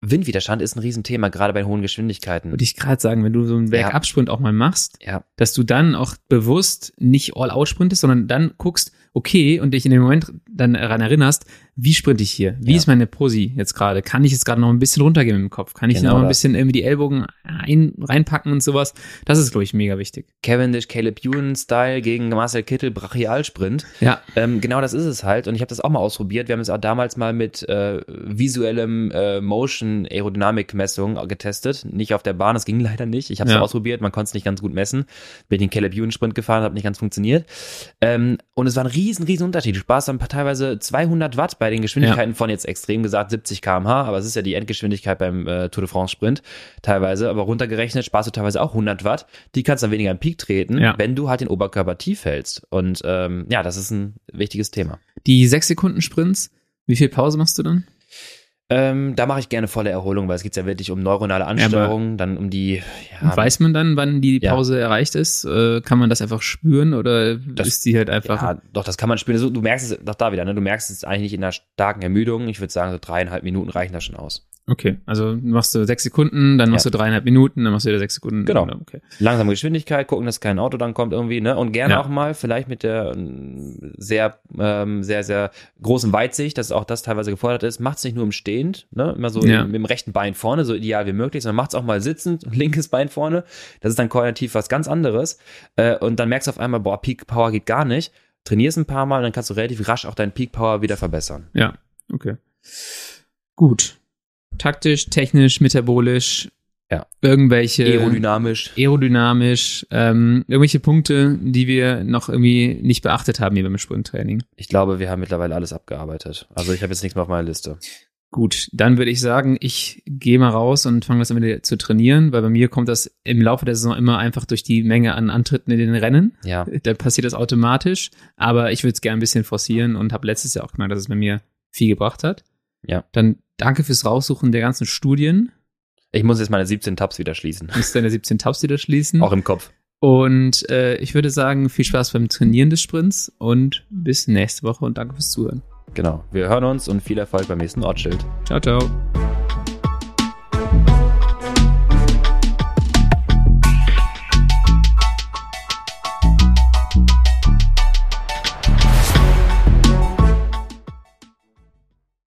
Windwiderstand ist ein Riesenthema, gerade bei hohen Geschwindigkeiten. Würde ich gerade sagen, wenn du so einen Bergabsprint auch mal machst, Ja, dass du dann auch bewusst nicht all out sprintest, sondern dann guckst, okay, und dich in dem Moment dann daran erinnerst, wie sprinte ich hier? Wie Ja. ist meine Posi jetzt gerade? Kann ich jetzt gerade noch ein bisschen runtergehen mit dem Kopf? Kann ich Genau noch ein bisschen irgendwie die Ellbogen ein, reinpacken und sowas? Das ist, glaube ich, mega wichtig. Cavendish, Caleb Ewan-Style gegen Marcel Kittel, Brachialsprint. Ja, Ähm, genau das ist es halt. Und ich habe das auch mal ausprobiert. Wir haben es auch damals mal mit äh, visuellem äh, Motion-Aerodynamik-Messung getestet. Nicht auf der Bahn, das ging leider nicht. Ich habe es Ja. ausprobiert, man konnte es nicht ganz gut messen. Bin den Caleb Ewan-Sprint gefahren, hat nicht ganz funktioniert. Ähm, und es war ein riesen, riesen Unterschied. Du sparst dann teilweise 200 Watt bei den Geschwindigkeiten von jetzt extrem gesagt 70 km/h, aber es ist ja die Endgeschwindigkeit beim äh, Tour de France-Sprint teilweise. Aber runtergerechnet sparst du teilweise auch 100 Watt. Die kannst dann weniger im Peak treten, Ja. wenn du halt den Oberkörper tief hältst. Und ähm, ja, das ist ein wichtiges Thema. die sechs Sekunden Sprints, wie viel Pause machst du dann? Ähm, da mache ich gerne volle Erholung, weil es geht ja wirklich um neuronale Ansteuerung, dann um die, ja, weiß man dann, wann die Ja. Pause erreicht ist? Äh, kann man das einfach spüren oder Das- ist die halt einfach? ja, doch, das kann man spielen. So, du merkst es doch da wieder, ne? Du merkst es eigentlich nicht in einer starken Ermüdung. Ich würde sagen, so dreieinhalb Minuten reichen da schon aus. Okay, also machst du sechs Sekunden, dann machst Ja. du dreieinhalb Minuten, dann machst du wieder sechs Sekunden. Genau. Okay. Langsame Geschwindigkeit, gucken, dass kein Auto dann kommt irgendwie, ne? Und gerne Ja. auch mal vielleicht mit der ähm, sehr, ähm, sehr, sehr großen Weitsicht, dass auch das teilweise gefordert ist. Macht's nicht nur im Stehend, ne? Immer so Ja. mit dem rechten Bein vorne, so ideal wie möglich, sondern macht's auch mal sitzend, linkes Bein vorne. Das ist dann koordinativ was ganz anderes. Äh, und dann merkst du auf einmal, boah, Peak Power geht gar nicht. Trainierst ein paar Mal, dann kannst du relativ rasch auch deinen Peak Power wieder verbessern. Ja, okay. Gut. Taktisch, technisch, metabolisch. Ja. Irgendwelche Aerodynamisch. aerodynamisch, ähm, irgendwelche Punkte, die wir noch irgendwie nicht beachtet haben hier beim Sprinttraining. Ich glaube, wir haben mittlerweile alles abgearbeitet. Also ich habe jetzt nichts mehr auf meiner Liste. Gut, dann würde ich sagen, ich gehe mal raus und fange das wieder zu trainieren, weil bei mir kommt das im Laufe der Saison immer einfach durch die Menge an Antritten in den Rennen. Ja. Da passiert das automatisch, aber ich würde es gerne ein bisschen forcieren und habe letztes Jahr auch gemerkt, dass es bei mir viel gebracht hat. Ja. Dann danke fürs Raussuchen der ganzen Studien. Ich muss jetzt meine 17 Tabs wieder schließen. Muss deine 17 Tabs wieder schließen. Auch im Kopf. Und äh, ich würde sagen, viel Spaß beim Trainieren des Sprints und bis nächste Woche und danke fürs Zuhören. Genau. Wir hören uns und viel Erfolg beim nächsten Ortsschild. Ciao, ciao.